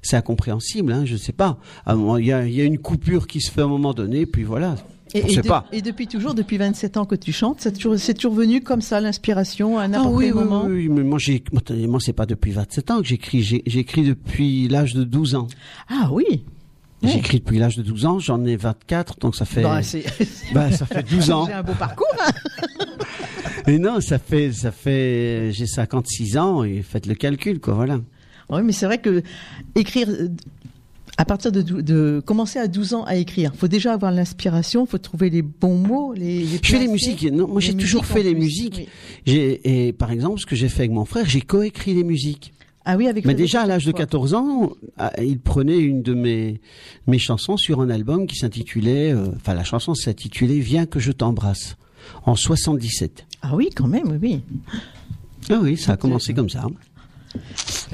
c'est incompréhensible. Hein, je sais pas. Il y a, il y a une coupure qui se fait à un moment donné, puis voilà. Et, et de- pas. et depuis toujours, depuis 27 ans que tu chantes, c'est toujours, toujours venu comme ça, l'inspiration, à Ah n'importe oui, quel oui, moment. oui, oui, mais moi, j'ai, moi, c'est pas depuis 27 ans que j'écris. J'écris depuis l'âge de 12 ans. Ah oui. Ouais. J'écris depuis l'âge de 12 ans, j'en ai 24, donc ça fait, Bah, bah, ça fait 12 ans. J'ai un beau parcours. hein. Et non, ça fait, ça fait, j'ai 56 ans et faites le calcul, quoi, voilà. Oui, mais c'est vrai que écrire euh, à partir de, commencer à 12 ans à écrire, faut déjà avoir l'inspiration, faut trouver les bons mots, les. les Je fais les musiques. Non, moi, j'ai toujours fait les plus, musiques. oui. J'ai, et par exemple, ce que j'ai fait avec mon frère, j'ai coécrit les musiques. Ah oui, avec. Mais déjà à l'âge de Lefort. 14 ans, ah, il prenait une de mes mes chansons sur un album qui s'intitulait, euh, enfin la chanson s'intitulait Viens que je t'embrasse en 77. Ah oui, quand même, oui. Ah oui, ça a commencé comme ça.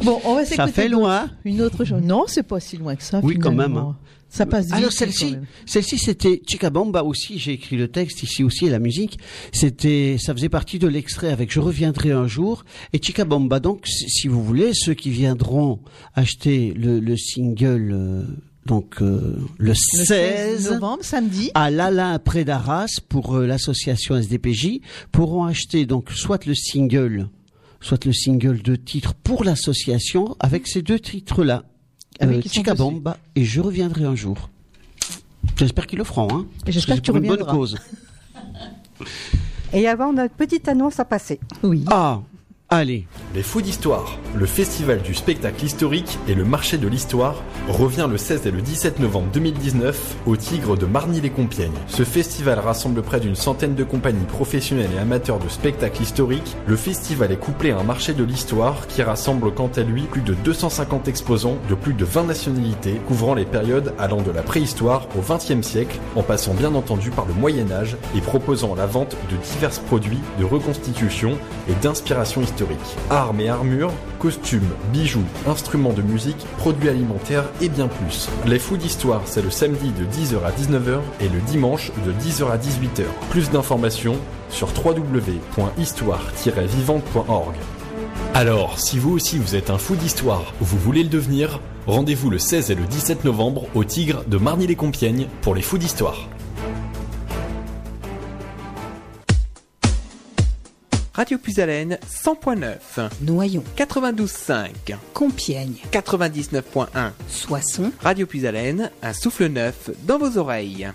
Bon, on va Ça s'écouter fait donc loin. Une autre chose. Non, c'est pas si loin que ça. Oui, quand même, hein. Ça passe vite. Alors celle-ci, celle-ci c'était Chicabamba aussi. J'ai écrit le texte ici aussi et la musique. C'était, ça faisait partie de l'extrait avec Je reviendrai un jour et Chicabamba. Donc, si vous voulez, ceux qui viendront acheter le, le single, euh, donc euh, le, Le 16 novembre, samedi. à l'Alain près d'Arras pour euh, l'association SDPJ pourront acheter donc soit le single, soit le single de titre pour l'association avec ces deux titres-là, Avec euh, Chicabamba et Je reviendrai un jour. J'espère qu'ils le feront. Hein, Et j'espère que tu c'est pour une bonne cause. Et avant, on a une petite annonce à passer. Oui. Ah, allez. Les Fous d'Histoire, le festival du spectacle historique et le marché de l'histoire, revient le 16 et le 17 novembre 2019 au Tigre de Marny-les-Compiègnes. Ce festival rassemble près d'une centaine de compagnies professionnelles et amateurs de spectacles historiques. Le festival est couplé à un marché de l'histoire qui rassemble quant à lui plus de 250 exposants de plus de 20 nationalités, couvrant les périodes allant de la préhistoire au XXe siècle, en passant bien entendu par le Moyen Âge et proposant la vente de divers produits de reconstitution et d'inspiration historique. Armes et armures, costumes, bijoux, instruments de musique, produits alimentaires et bien plus. Les Fous d'Histoire, c'est le samedi de 10h à 19h et le dimanche de 10h à 18h. Plus d'informations sur www.histoire-vivante.org. Alors, si vous aussi vous êtes un fou d'histoire ou vous voulez le devenir, rendez-vous le 16 et le 17 novembre au Tigre de Marny-les-Compiègnes pour les fous d'histoire. Radio Puisalène 100.9. Noyon. 92.5. Compiègne. 99.1. Soissons. Radio Puisalène, un souffle neuf dans vos oreilles.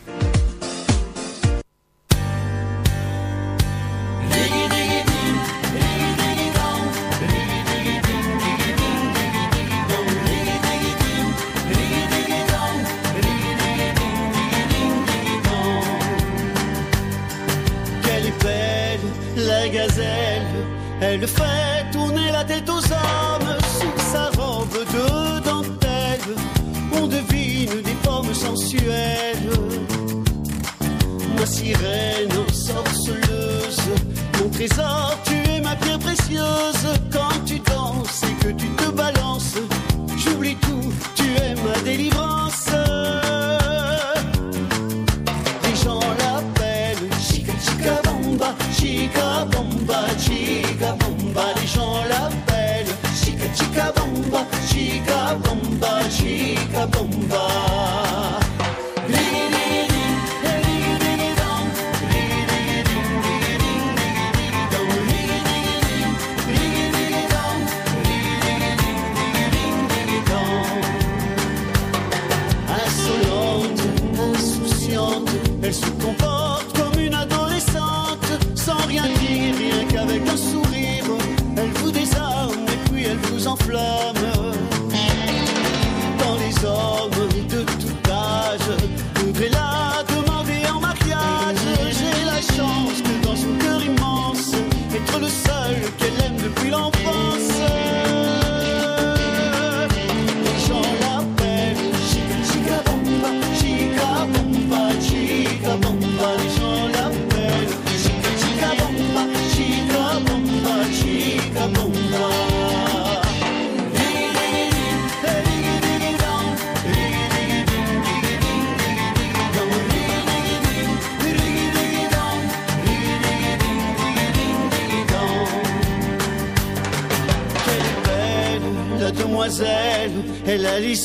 Elle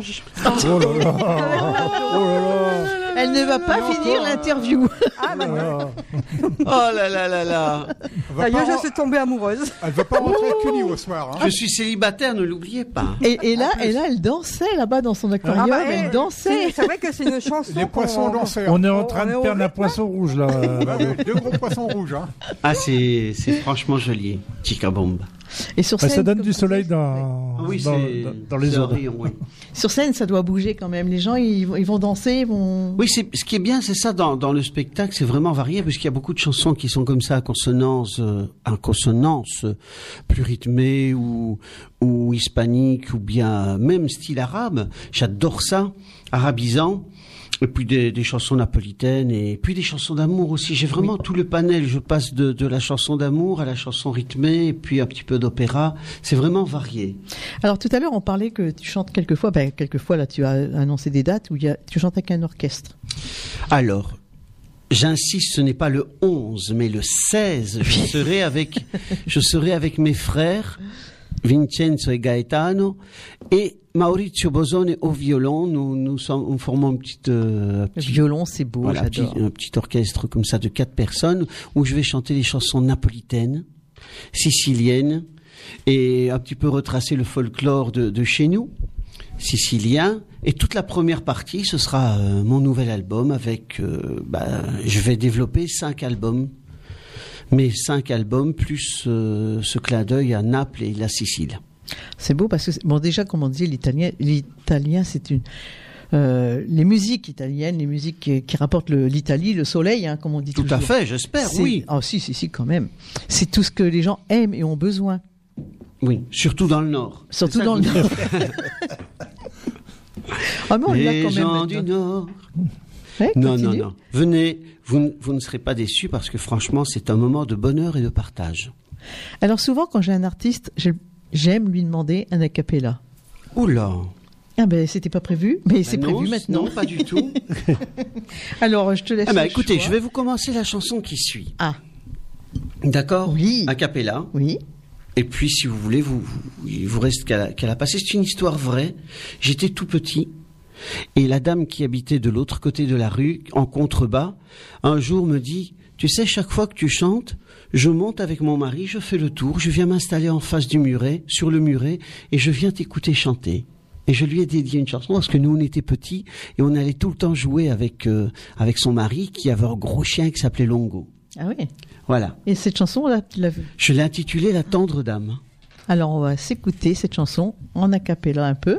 Oh là là. Oh là là. Elle ne va pas finir l'interview. Ah, d'accord. Oh là là là là. Ça y est, je suis tombée amoureuse. Elle va pas rentrer à Cuny au soir. hein. Je suis célibataire, ne l'oubliez pas. Et, et là, et là, elle dansait là-bas dans son aquarium. Ah bah, eh, elle dansait. c'est- C'est vrai que c'est une chanson. Les poissons danseurs. On est en train on est de au perdre un rythme, poisson rouge là. Bah oui, deux gros poissons rouges. Hein. Ah, c'est c'est franchement joli. Chica bombe. Et sur Bah, scène, ça donne du soleil dis, dans, Oui, dans, c'est dans- dans les oui. Sur scène, ça doit bouger quand même. Les gens, ils, vont- ils vont danser, ils vont. Oui, c'est ce qui est bien, c'est ça dans, dans le spectacle, c'est vraiment varié parce qu'il y a beaucoup de chansons qui sont comme ça à consonance, euh, à consonance euh, plus rythmée ou ou hispanique ou bien même style arabe. J'adore ça, arabisant. Et puis des, des chansons napolitaines et puis des chansons d'amour aussi. J'ai vraiment tout le panel. Je passe de, de la chanson d'amour à la chanson rythmée et puis un petit peu d'opéra. C'est vraiment varié. Alors tout à l'heure, on parlait que tu chantes quelquefois. Ben, quelquefois, là, tu as annoncé des dates où il y a, tu chantes avec un orchestre. Alors, j'insiste, ce n'est pas le 11, mais le 16. Je serai avec, je serai avec mes frères, Vincenzo et Gaetano, et Maurizio Bosone au violon. Nous, nous, sommes, nous formons un petit, euh, petit- violon, c'est beau, voilà, un petit, j'adore. un petit orchestre comme ça de quatre personnes, où je vais chanter les chansons napolitaines, siciliennes, et un petit peu retracer le folklore de, de chez nous sicilien. Et toute la première partie, ce sera euh, mon nouvel album avec, euh, bah, je vais développer cinq albums. Mes cinq albums plus euh, ce clin d'œil à Naples et la Sicile. C'est beau parce que, bon, déjà, comme on disait, l'italien, l'italien, c'est une. euh, les musiques italiennes, les musiques qui, qui rapportent l'Italie, le soleil, hein, comme on dit Tout toujours. à fait, j'espère, oui. Ah si, si, si, quand même. C'est tout ce que les gens aiment et ont besoin. Oui, surtout dans le Nord. Surtout dans le Nord. Ah, mais on l'a Les quand même. gens maintenant. du Nord. Ouais, Non, non, non. Venez, vous, ne- vous ne serez pas déçus parce que franchement, c'est un moment de bonheur et de partage. Alors souvent, quand j'ai un artiste, j'aime lui demander un a cappella. Oula. Ah ben, c'était pas prévu, mais c'est Ben non, prévu maintenant. Non, pas du tout. Alors, je te laisse. Ah le écoutez, choix. je vais vous commencer la chanson qui suit. Ah. D'accord Oui. A cappella. Oui. Et puis, si vous voulez, vous, vous- il vous reste qu'à la, qu'à la passer. C'est une histoire vraie. J'étais tout petit. Et la dame qui habitait de l'autre côté de la rue, en contrebas, un jour me dit, tu sais, chaque fois que tu chantes, je monte avec mon mari, je fais le tour, je viens m'installer en face du muret, sur le muret, et je viens t'écouter chanter. Et je lui ai dédié une chanson parce que nous on était petits et on allait tout le temps jouer avec euh, avec son mari qui avait un gros chien qui s'appelait Longo. Ah oui. Voilà. Et cette chanson, là, tu l'as vue? Je l'ai intitulée La tendre dame. Alors, on va s'écouter cette chanson en a cappella un peu.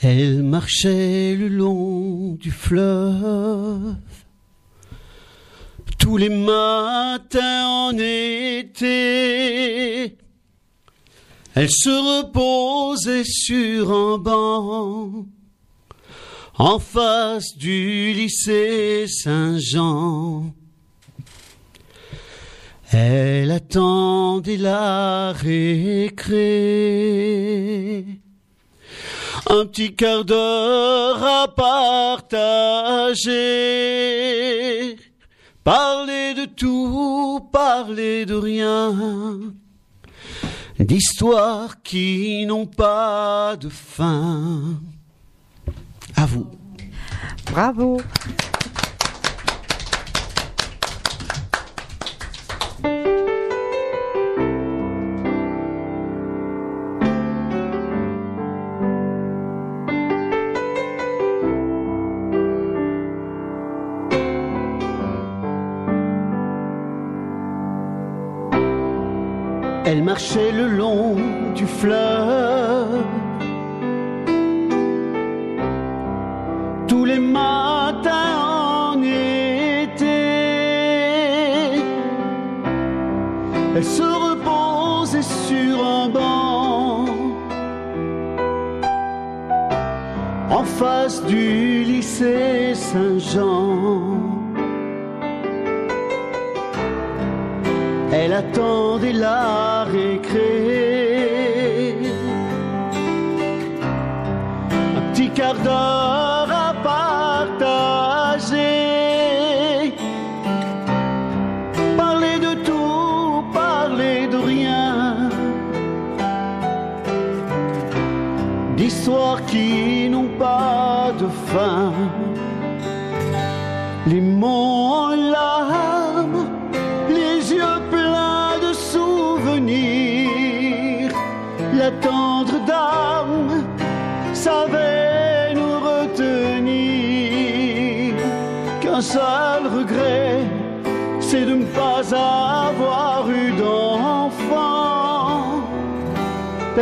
Elle marchait le long du fleuve tous les matins en été. Elle se reposait sur un banc en face du lycée Saint-Jean. Elle attendait la récré. Un petit quart d'heure à partager. Parler de tout, parler de rien. D'histoires qui n'ont pas de fin. À vous. Bravo. Elle marchait le long du fleuve. Tous les matins en été. Elle se reposait sur un banc. En face du lycée Saint-Jean. elle attendait la récré. Un petit quart d'heure à partager. Parler de tout, parler de rien. D'histoires qui n'ont pas de fin. Les mots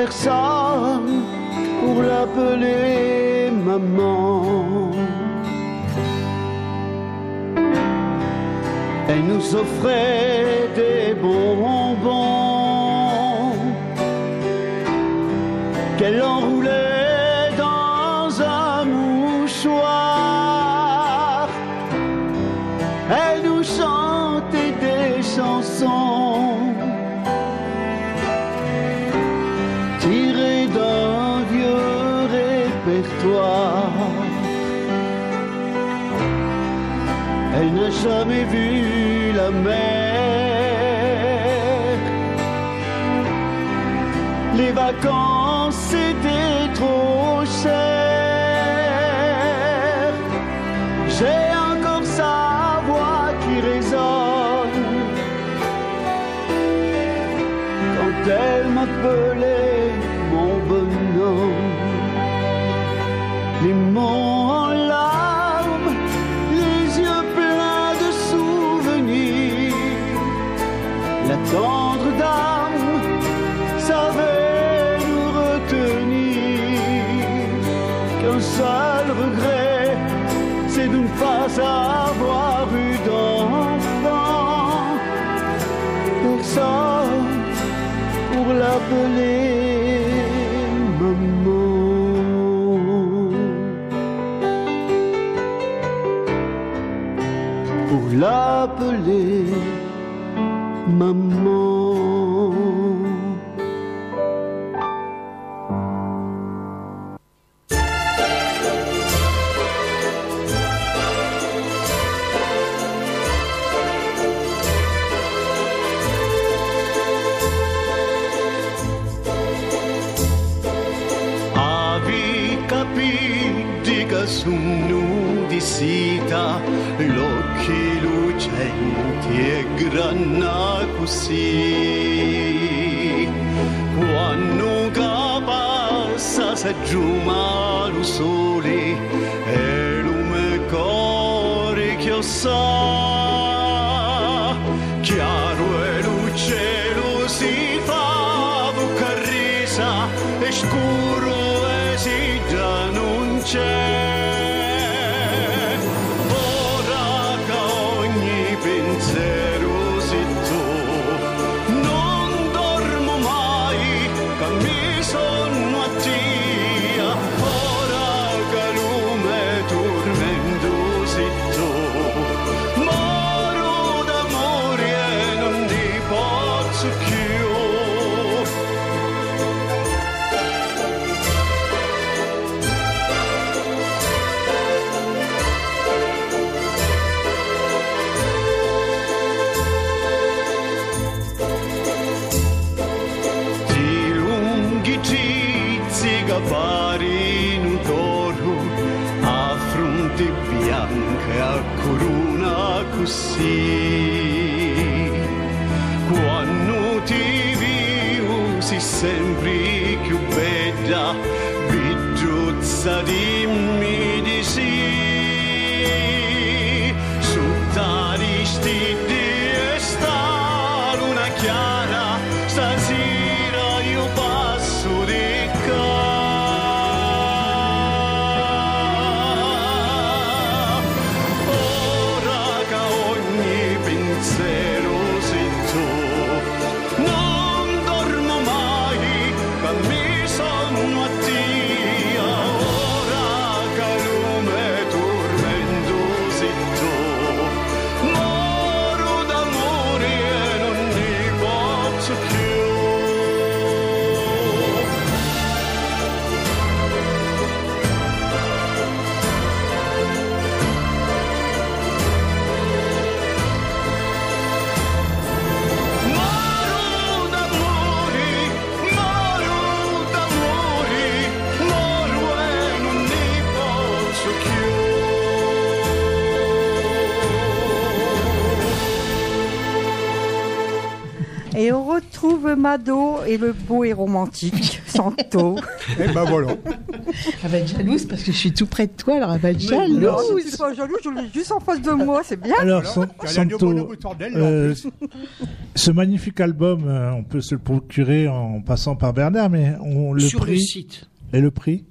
personne pour l'appeler maman. Elle nous offrait des bonbons jamais vu la mer. Les vacances pour l'appeler. Mado et le beau et romantique Santo. Et ben voilà. Elle va être jalouse parce que je suis tout près de toi, alors elle va être Non, jalouse. je suis pas jaloux, je l'ai juste en face de moi, c'est bien. Alors, San- Santo, euh, ce magnifique album, euh, on peut se le procurer en passant par Bernard, mais on, le Sur prix le site. et le prix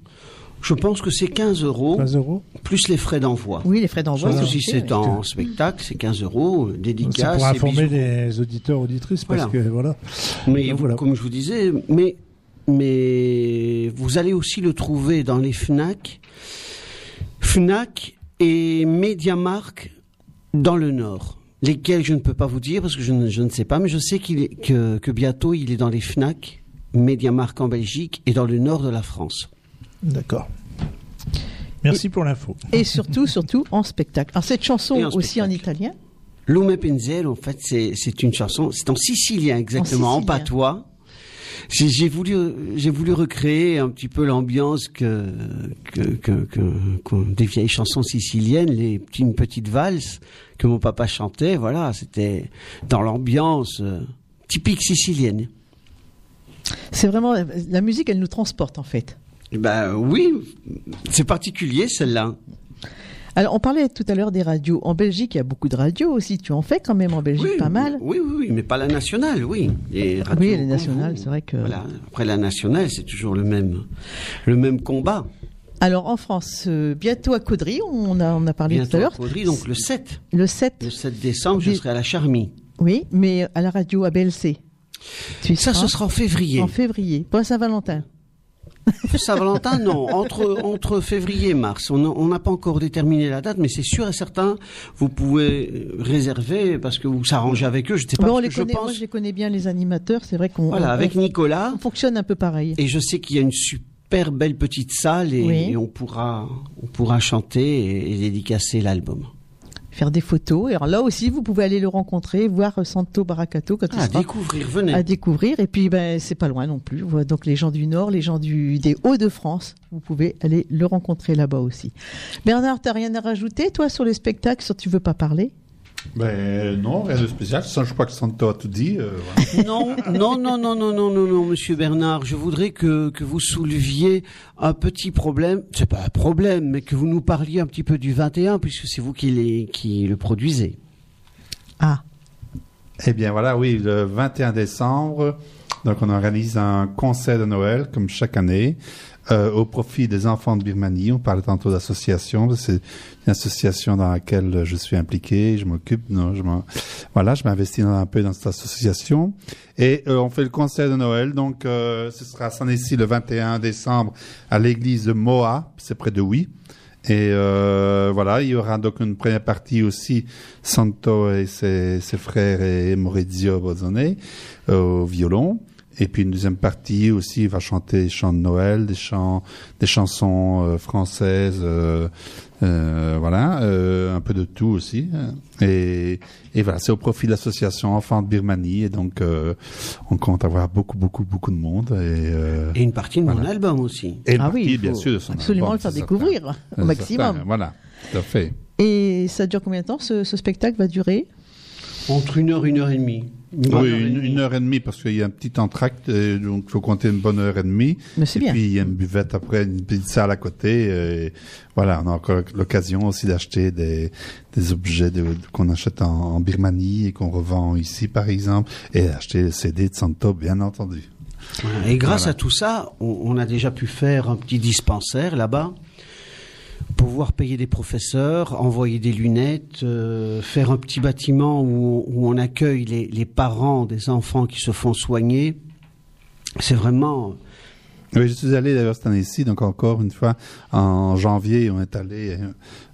Je pense que c'est 15 euros, 15 euros. plus les frais d'envoi. Oui, les frais d'envoi. Que si c'est en spectacle, c'est 15 euros, euh, C'est dédicace. pour et informer les auditeurs auditrices parce Voilà. que voilà. Mais Donc, vous- voilà. comme je vous disais, mais, mais vous allez aussi le trouver dans les FNAC, FNAC et Mediamarkt dans le Nord. Lesquels je ne peux pas vous dire parce que je ne, je ne sais pas, mais je sais qu'il est, que, que bientôt il est dans les FNAC, Mediamarkt en Belgique et dans le Nord de la France. D'accord. Merci pour l'info. Et surtout, surtout en spectacle. Alors cette chanson en aussi en italien. Lume Penzel, en fait, c'est une chanson, c'est en sicilien exactement, en, sicilien. patois. J'ai voulu, j'ai voulu recréer un petit peu l'ambiance que, que, que, que- que- des vieilles chansons siciliennes, les petites, une petite valse que mon papa chantait. Voilà, c'était dans l'ambiance euh, typique sicilienne. C'est vraiment la musique, elle nous transporte en fait. Ben oui, c'est particulier celle-là. Alors on parlait tout à l'heure des radios. En Belgique, il y a beaucoup de radios aussi. Tu en fais quand même en Belgique pas mal. Oui, oui, oui, mais pas la nationale, oui. Les Oui, les nationales, c'est vrai que. Voilà. Après la nationale, c'est toujours le même, le même combat. Alors en France, euh, bientôt à Caudry, on a, on a parlé Bientôt tout à à l'heure. Caudry, donc le 7. Le 7. Le 7 décembre, je serai à la Charmie. Oui, mais à la radio à BLC. Tu Ça, seras ce sera en février. En février, pas Saint-Valentin. Saint-Valentin, non. Entre, entre février et mars. On n'a- pas encore déterminé la date, mais c'est sûr et certain, vous pouvez réserver parce que vous s'arrangez avec eux. Je ne sais pas Bon, les je moi je les connais bien les animateurs. C'est vrai qu'on Voilà, on- avec on- Nicolas. on fonctionne un peu pareil. Et je sais qu'il y a une super belle petite salle et, Oui. et on pourra, on pourra chanter et, et dédicacer l'album. Faire des photos. Et alors là aussi, vous pouvez aller le rencontrer, voir Santo Baracato quand il Ah, à sera découvrir, venez. à découvrir. Et puis, ben, c'est pas loin non plus. Donc, les gens du Nord, les gens du, des Hauts-de-France, vous pouvez aller le rencontrer là-bas aussi. Bernard, t'as rien à rajouter, toi, sur les spectacles, sur tu veux pas parler? Ben non, rien de spécial. Ça, je crois que Santo a tout dit. euh, voilà. Non, non, non, non, non, non, non, non, Monsieur Bernard. Je voudrais que, que vous souleviez un petit problème. C'est pas un problème, mais que vous nous parliez un petit peu du 21, puisque c'est vous qui, les, qui le produisez. Ah. Eh bien voilà, oui, le 21 décembre, donc on organise un concert de Noël, comme chaque année, euh, au profit des enfants de Birmanie. On parlait tantôt d'association, c'est une association dans laquelle je suis impliqué, je m'occupe, non, je voilà, je m'investis un peu dans cette association. Et euh, on fait le concert de Noël, donc euh, ce sera à Saint-Nessie le 21 décembre à l'église Moa, c'est près de Oui. Et euh, voilà, il y aura donc une première partie aussi, Santo et ses, ses frères et Maurizio Bozzone euh, au violon. Et puis une deuxième partie aussi, il va chanter des chants de Noël, des chants, des chansons euh, françaises, euh, euh, voilà, euh, un peu de tout aussi. Et, et voilà, c'est au profit de l'association Enfants de Birmanie. Et donc, euh, on compte avoir beaucoup, beaucoup, beaucoup de monde. Et, euh, Et une partie de mon voilà. album aussi. Et une Ah oui, partie, bien sûr, de son absolument album, le faire découvrir, certain. au maximum. certain, Voilà, tout à fait. Et ça dure combien de temps ce, ce spectacle va durer? Entre une heure, une heure et demie. Une Oui, heure et une, heure et demie parce qu'il y a un petit entracte, euh, donc il faut compter une bonne heure et demie. Mais c'est et bien. puis il y a une buvette après, une petite salle à côté. euh, Et voilà, on a encore l'occasion aussi d'acheter des, des objets de- qu'on achète en, en Birmanie et qu'on revend ici, par exemple, et acheter le CD de Santo, bien entendu. Voilà. Et grâce Voilà. à tout ça, on, on a déjà pu faire un petit dispensaire là-bas, pouvoir payer des professeurs, envoyer des lunettes, euh, faire un petit bâtiment où, on- accueille les, les parents des enfants qui se font soigner. C'est vraiment... Oui, je suis allé d'ailleurs cette année-ci, donc encore une fois, en janvier, on est allé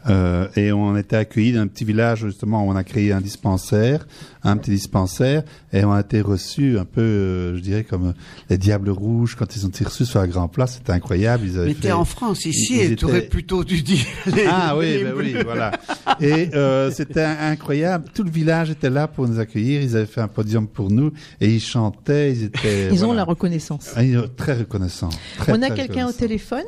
euh, et on était accueillis dans un petit village justement où on a créé un dispensaire, un petit dispensaire, et on a été reçus un peu, euh, je dirais, comme euh, les Diables Rouges quand ils ont été reçus sur la Grand Place, c'était incroyable. Ils Mais fait- t'es en France, ici, ils et tu étaient- plutôt dû dire... les- ah oui, les ben oui, voilà. Et euh, c'était incroyable. Tout le village était là pour nous accueillir. Ils avaient fait un podium pour nous et ils chantaient. Ils étaient. Ils ont la reconnaissance. Ah, ils très reconnaissants. Très, On a quelqu'un au téléphone?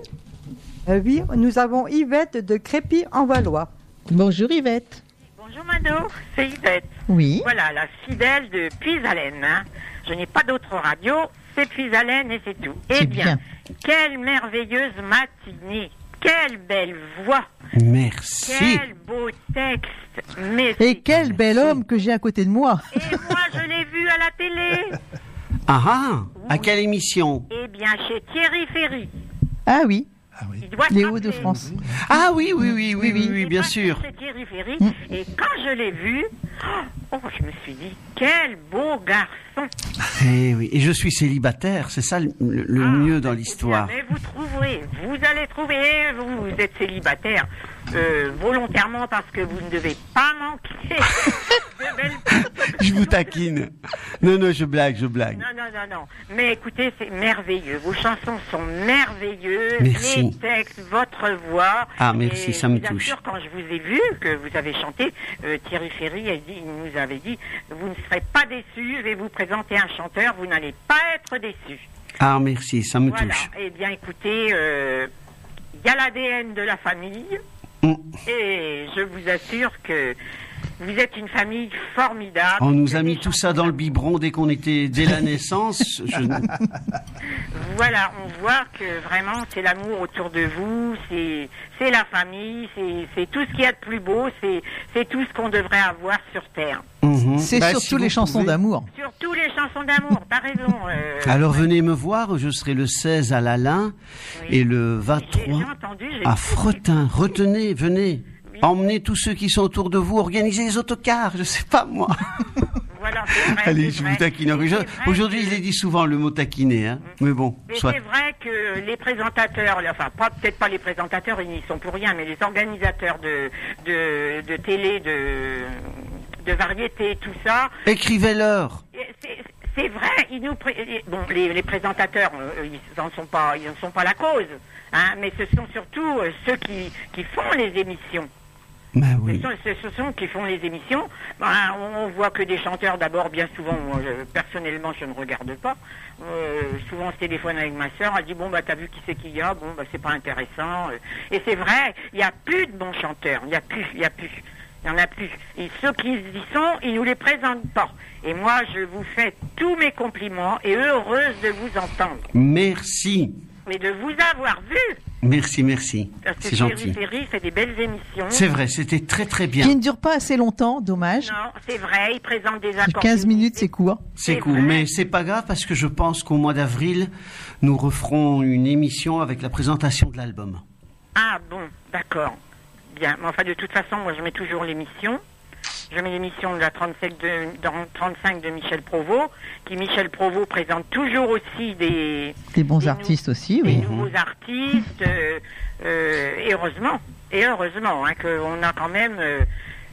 Euh, oui, nous avons Yvette de Crépy en Valois. Bonjour Yvette. Bonjour Mado, c'est Yvette. Oui. Voilà, la fidèle de Puisalène. hein. Je n'ai pas d'autre radio, c'est Puisalène et c'est tout. Eh C'est bien, bien. quelle merveilleuse matinée, quelle belle voix, Merci. quel beau texte. Mais Et quel bel homme que j'ai à côté de moi. moi je l'ai vu à la télé. Ah ah À quelle émission? Eh bien, chez Thierry Ferry. Ah oui. Les se Hauts de. France. Ah oui, oui, oui, oui, oui, oui, bien sûr. C'est Thierry Ferry. Mm. Et quand je l'ai vu, oh, je me suis dit, quel beau garçon. Eh oui, et je suis célibataire, c'est ça le, le- le mieux dans l'histoire. Mais vous trouverez, vous allez trouver, vous, vous êtes célibataire euh, volontairement parce que vous ne devez pas manquer de belles Je vous taquine. Non, non, je blague, je blague. Non, non, non, non. Mais écoutez, c'est merveilleux. Vos chansons sont merveilleuses. Merci. Les textes, votre voix. Ah, merci, Et ça me touche. assure, quand je vous ai vu, que vous avez chanté, euh, Thierry Ferry a dit, il nous avait dit, vous ne serez pas déçus, je vais vous présenter un chanteur, vous n'allez pas être déçus. Ah, merci, ça me voilà. touche. Eh bien, écoutez, euh, il y a l'ADN de la famille. Et je vous assure que vous êtes une famille formidable. On nous a mis tout ça dans le biberon dès qu'on était, dès la naissance. Je... Voilà, on voit que vraiment c'est l'amour autour de vous, c'est c'est la famille, c'est c'est tout ce qu'il y a de plus beau, c'est c'est tout ce qu'on devrait avoir sur terre. Mhm. C'est Bah, surtout si les chansons pouvez. d'amour. Surtout les chansons d'amour, t'as raison. euh, Alors venez me voir, je serai le 16 à Lalin et le 23 entendu, j'ai à Fretin. Retenez, venez. Emmenez tous ceux qui sont autour de vous, organisez les autocars, je sais pas moi. voilà, vrai. Allez, je vrai. vous taquine. Aujourd'hui, il est dit souvent le mot taquiner, hein. mais bon, Mais soit. c'est vrai que les présentateurs, enfin pas peut-être pas les présentateurs, ils n'y sont pour rien, mais les organisateurs de de, de télé, de de variété, tout ça, Écrivez-leur. C'est- C'est vrai, ils nous pré- bon, les, les présentateurs, euh, ils n'en sont pas, ils en sont pas la cause, hein, mais ce sont surtout euh, ceux qui, qui font les émissions. Ben oui. Ce sont, ce- sont qui font les émissions. Ben, on, voit que des chanteurs, d'abord, bien souvent, moi, je- personnellement, je ne regarde pas. Euh, souvent, je téléphone avec ma sœur, elle dit bon bah t'as vu qui c'est qu'il y a, bon bah c'est pas intéressant. Et c'est vrai, il n'y a plus de bons chanteurs, il n'y a plus, il n'y a plus, il n'y en a plus. Et ceux qui y sont, ils nous les présentent pas. Et moi, je vous fais tous mes compliments et heureuse de vous entendre Merci. Et de vous avoir vu. Merci, merci. C'est gentil. Fait des belles émissions. C'est vrai, c'était très très bien. Qui ne dure pas assez longtemps, dommage. Non, c'est vrai, il présente des accords. 15 minutes, c'est court. C'est court, mais c'est pas grave parce que je pense qu'au mois d'avril, nous referons une émission avec la présentation de l'album. Ah bon, d'accord. Bien, mais enfin de toute façon, moi je mets toujours l'émission. Je mets l'émission de la 35 de, dans 35 de Michel Provost, qui Michel Provost présente toujours aussi des, Des bons artistes aussi, oui. des nouveaux artistes, euh, euh, et heureusement, et heureusement, hein, qu'on a quand même euh,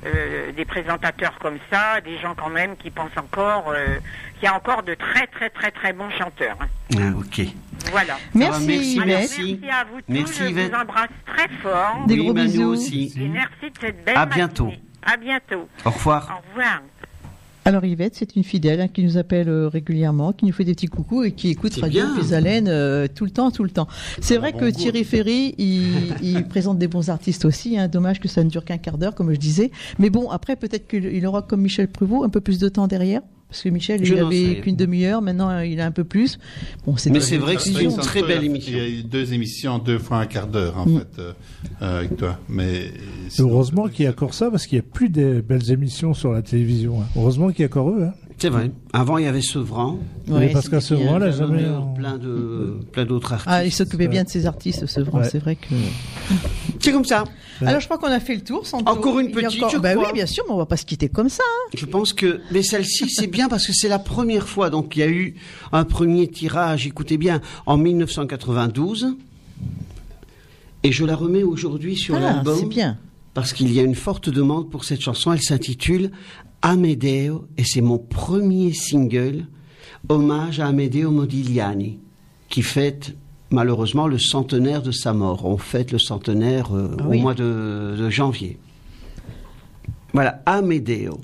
euh, des présentateurs comme ça, des gens quand même qui pensent encore euh, qu'il y a encore de très très très très bons chanteurs. hein. Ah, ok. Voilà. Merci, merci, Alors, merci. merci à vous tous, Merci, je vous embrasse très fort. Des Oui, gros bisous. aussi. Et merci de cette belle À bientôt. À bientôt. Au revoir. Au revoir. Alors Yvette, c'est une fidèle hein, qui nous appelle euh, régulièrement, qui nous fait des petits coucous et qui écoute Radio bien. Pisalène euh, tout le temps, tout le temps. C'est vrai bon que goût. Thierry Ferry, il, il présente des bons artistes aussi. Hein. Dommage que ça ne dure qu'un quart d'heure, comme je disais. Mais bon, après peut-être qu'il il aura comme Michel Pruvot un peu plus de temps derrière. Parce que Michel, Je il avait qu'une demi-heure, maintenant euh, il a un peu plus. Bon, Mais c'est vrai que c'est une très belle émission. Il y a eu deux émissions, deux fois un quart d'heure, en Mm. fait, euh, euh, avec toi. Mais Heureusement qu'il y a encore ça, parce qu'il n'y a plus de belles émissions sur la télévision. hein. Heureusement qu'il y a encore eux. Hein. C'est vrai. Avant, il y avait Sevran. Oui, parce qu'à Sevran, là, jamais. Jalonneur, Plein de, plein d'autres artistes. Ah, il s'occupait bien de ses artistes. Ouais. C'est vrai que. C'est comme ça. Alors je crois qu'on a fait le tour. Santo. Encore une petite, encore- je bah crois. oui, bien sûr, mais on va pas se quitter comme ça. hein. Je pense que, mais celle-ci, c'est bien parce que c'est la première fois. Donc, il y a eu un premier tirage, écoutez bien, en 1992. Et je la remets aujourd'hui sur Ah, l'album. c'est bien. Parce qu'il y a une forte demande pour cette chanson. Elle s'intitule Amedeo et c'est mon premier single, hommage à Amedeo Modigliani, qui fête malheureusement le centenaire de sa mort. On fête le centenaire euh, Ah au mois de, de janvier. Voilà, Amedeo.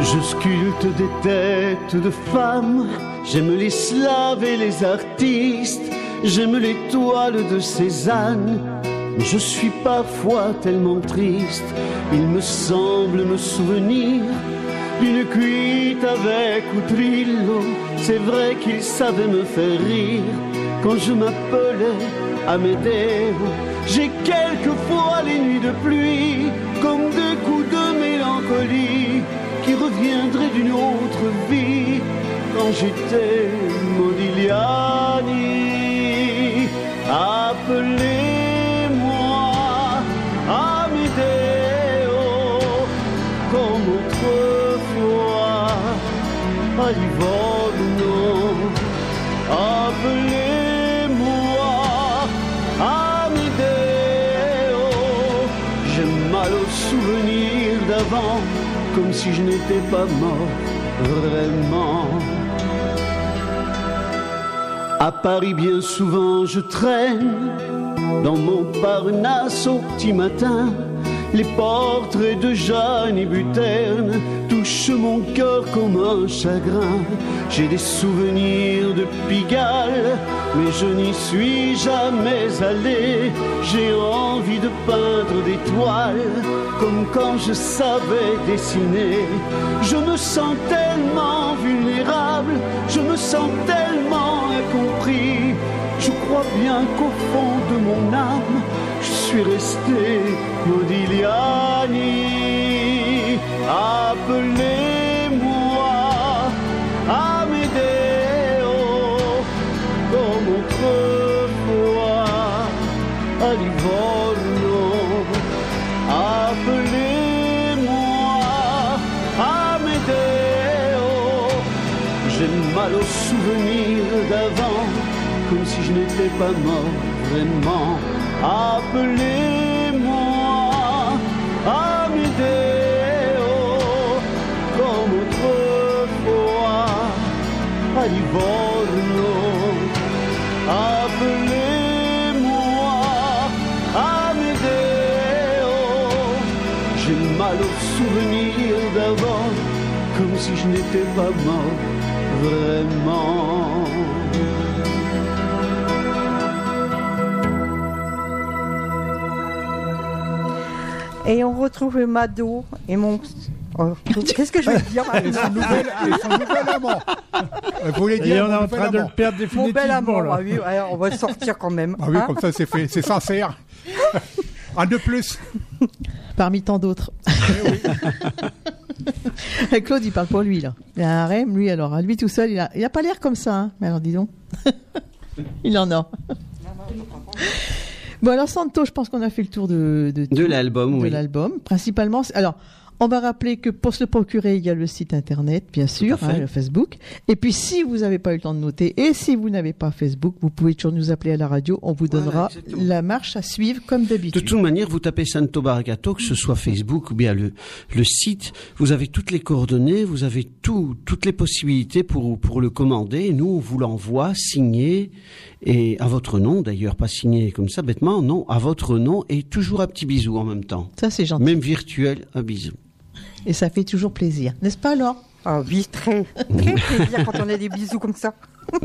Je sculpte des têtes de femmes, j'aime les slaves et les artistes, j'aime les toiles de Cézanne. Je suis parfois tellement triste, il me semble me souvenir d'une cuite avec Outrillo. C'est vrai qu'il savait me faire rire quand je m'appelais Amédée. J'ai quelquefois les nuits de pluie comme d'une autre vie quand j'étais Modigliani. Appelez-moi pas mort vraiment. À Paris, bien souvent, je traîne dans mon Parnasse au petit matin. Les portraits de Jeanne et Buterne mon cœur comme un chagrin. J'ai des souvenirs de Pigalle, mais je n'y suis jamais allé. J'ai envie de peindre des toiles, comme quand je savais dessiner. Je me sens tellement vulnérable, je me sens tellement incompris. Je crois bien qu'au fond de mon âme, je suis resté Modigliani. Appelez-moi Amédéo, comme autrefois à Livorno. Appelez-moi Amédéo. J'ai mal au souvenir d'avant, comme si je n'étais pas mort vraiment. Appelez-moi Livorno. Appelez-moi Amédéo. J'ai mal au souvenir d'avant, comme si je n'étais pas mort vraiment. Et on retrouve Mado et mon. Oh, Qu'est-ce que je veux dire Et son nouvel, et son nouvel amant. Vous voulez dire Et on est mon en train de le amant. perdre Mon définitivement. bel amour, là. ah oui, on va le sortir quand même. Ah oui, hein. comme ça c'est fait, c'est sincère. Un de plus. Parmi tant d'autres. Et Claude, il parle pour lui, là. Il a un harem, lui, alors. Lui tout seul, il a, il a pas l'air comme ça, hein. Mais alors, dis donc. il en a. bon, alors, Santo, je pense qu'on a fait le tour de, de, De l'album, de oui. l'album. Principalement, alors, on va rappeler que pour se le procurer, il y a le site internet, bien sûr, hein, le Facebook. Et puis, si vous n'avez pas eu le temps de noter et si vous n'avez pas Facebook, vous pouvez toujours nous appeler à la radio. On vous donnera la marche à suivre comme De d'habitude. toute manière, vous tapez Santo Baragato, que ce soit Facebook ou bien le, le site, vous avez toutes les coordonnées, vous avez tout, toutes les possibilités pour, pour le commander. Et nous, on vous l'envoie signé, et à votre nom d'ailleurs, pas signé comme ça bêtement, non, à votre nom, et toujours un petit bisou en même temps. Ça, c'est gentil. Même virtuel, un bisou. Et ça fait toujours plaisir. N'est-ce pas, alors Ah oui, très, très plaisir quand on a des bisous comme ça.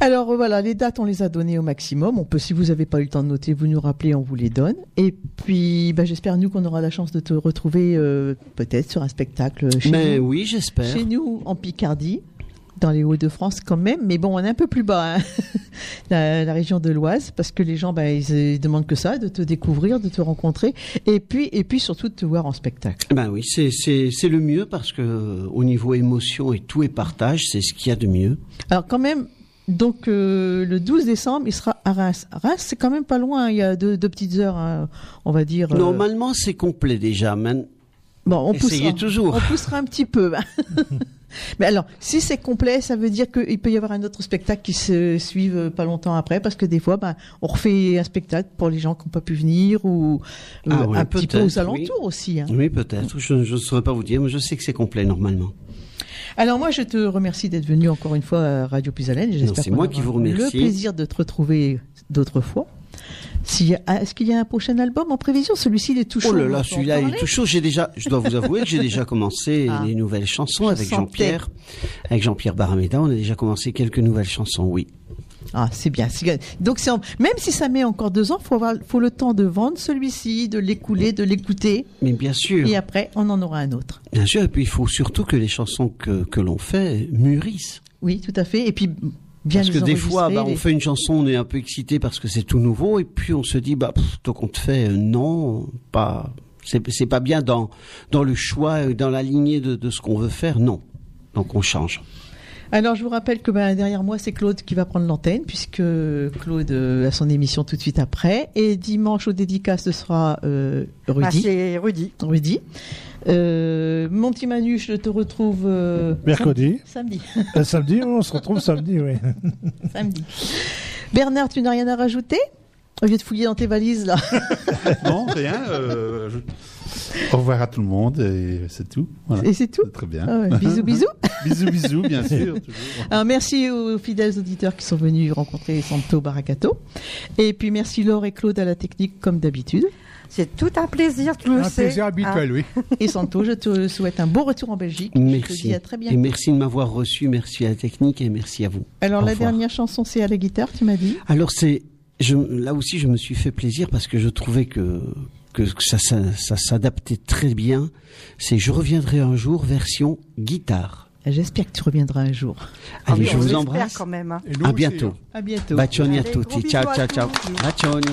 Alors voilà, les dates, on les a données au maximum. On peut, si vous n'avez pas eu le temps de noter, vous nous rappelez, on vous les donne. Et puis, bah, j'espère, nous, qu'on aura la chance de te retrouver euh, peut-être sur un spectacle chez Mais nous. oui, j'espère. Chez nous, en Picardie, dans les Hauts-de-France quand même. Mais bon, on est un peu plus bas, hein. la, la région de l'Oise, parce que les gens, bah, ils, euh, demandent que ça, de te découvrir, de te rencontrer. Et puis, et puis surtout, de te voir en spectacle. Ben oui, c'est, c'est, c'est le mieux parce que euh, au niveau émotion et tout et partage, c'est ce qu'il y a de mieux. Alors quand même, donc euh, le 12 décembre, il sera à Reims. Reims, c'est quand même pas loin, il y a deux, deux petites heures, hein, on va dire. euh, Normalement, c'est complet déjà. Man... Bon, on Essayez poussera, toujours. On poussera un petit peu. Mais alors, si c'est complet, ça veut dire qu'il peut y avoir un autre spectacle qui se suive euh, pas longtemps après, parce que des fois, ben, on refait un spectacle pour les gens qui n'ont pas pu venir ou euh, Ah oui, un petit peu aux alentours oui. aussi. hein. Oui, peut-être. Je ne saurais pas vous dire, mais je sais que c'est complet normalement. Alors moi, je te remercie d'être venu encore une fois à Radio Puisalène. J'espère c'est moi qui vous Le remercie. plaisir de te retrouver d'autres fois. Ah, Est-ce qu'il y a un prochain album en prévision? Celui-ci, il est tout chaud. Oh là là, celui-là il est tout chaud. J'ai déjà, je dois vous avouer que j'ai déjà commencé Ah. les nouvelles chansons avec. Jean-Pierre, avec Jean-Pierre Barameda. On a déjà commencé quelques nouvelles chansons, oui. Ah, c'est bien. Donc, en- même si ça met encore deux ans, faut avoir, faut le temps de vendre celui-ci, de l'écouler, de l'écouter, Mais bien sûr, et après, on en aura un autre. bien sûr. Et puis il faut surtout que les chansons que, que l'on fait mûrissent. Oui, tout à fait. Et puis, bien parce que des fois, bah, on fait une chanson, on est un peu excité parce que c'est tout nouveau, et puis on se dit, bah, pff, donc on te fait, euh, non, pas, c'est pas bien dans dans le choix, dans la lignée de, de ce qu'on veut faire, non. Donc on change. Alors, je vous rappelle que ben, derrière moi, c'est Claude qui va prendre l'antenne, puisque Claude euh, a son émission tout de suite après. Et dimanche, au dédicace, ce sera euh, Ah, Rudy. c'est Rudy. Rudy. Euh, mon petit Manu, je te retrouve euh, Mercredi. Samedi. Euh, samedi, on se retrouve samedi, oui. Samedi. Bernard, tu n'as rien à rajouter? Au lieu de fouiller dans tes valises, là. Non, rien. euh, je- Au revoir à tout le monde et c'est tout. Voilà. Et c'est tout Très bien. Ah ouais, bisous, bisous. bisous, bisous, bien sûr. Alors, merci aux fidèles auditeurs qui sont venus rencontrer Santo Baracato. Et puis, merci Laure et Claude à la technique, comme d'habitude. C'est tout un plaisir, tu le Un sais. plaisir habituel, oui. Et Santo, je te souhaite un bon retour en Belgique. Je te Merci. dis à très Et bientôt. merci de m'avoir reçu, merci à la technique et merci à vous. Alors, Au la revoir. dernière chanson, c'est à la guitare, tu m'as dit? Alors c'est, là aussi je me suis fait plaisir parce que je trouvais que que ça, ça, ça s'adaptait très bien. C'est Je reviendrai un jour version guitare. J'espère que tu reviendras un jour. Allez, oui, je vous embrasse. quand même, hein. Et nous À bientôt. hein. À bientôt. Bacioni a Allez, tutti. gros Ciao, ciao, ciao. Bacioni.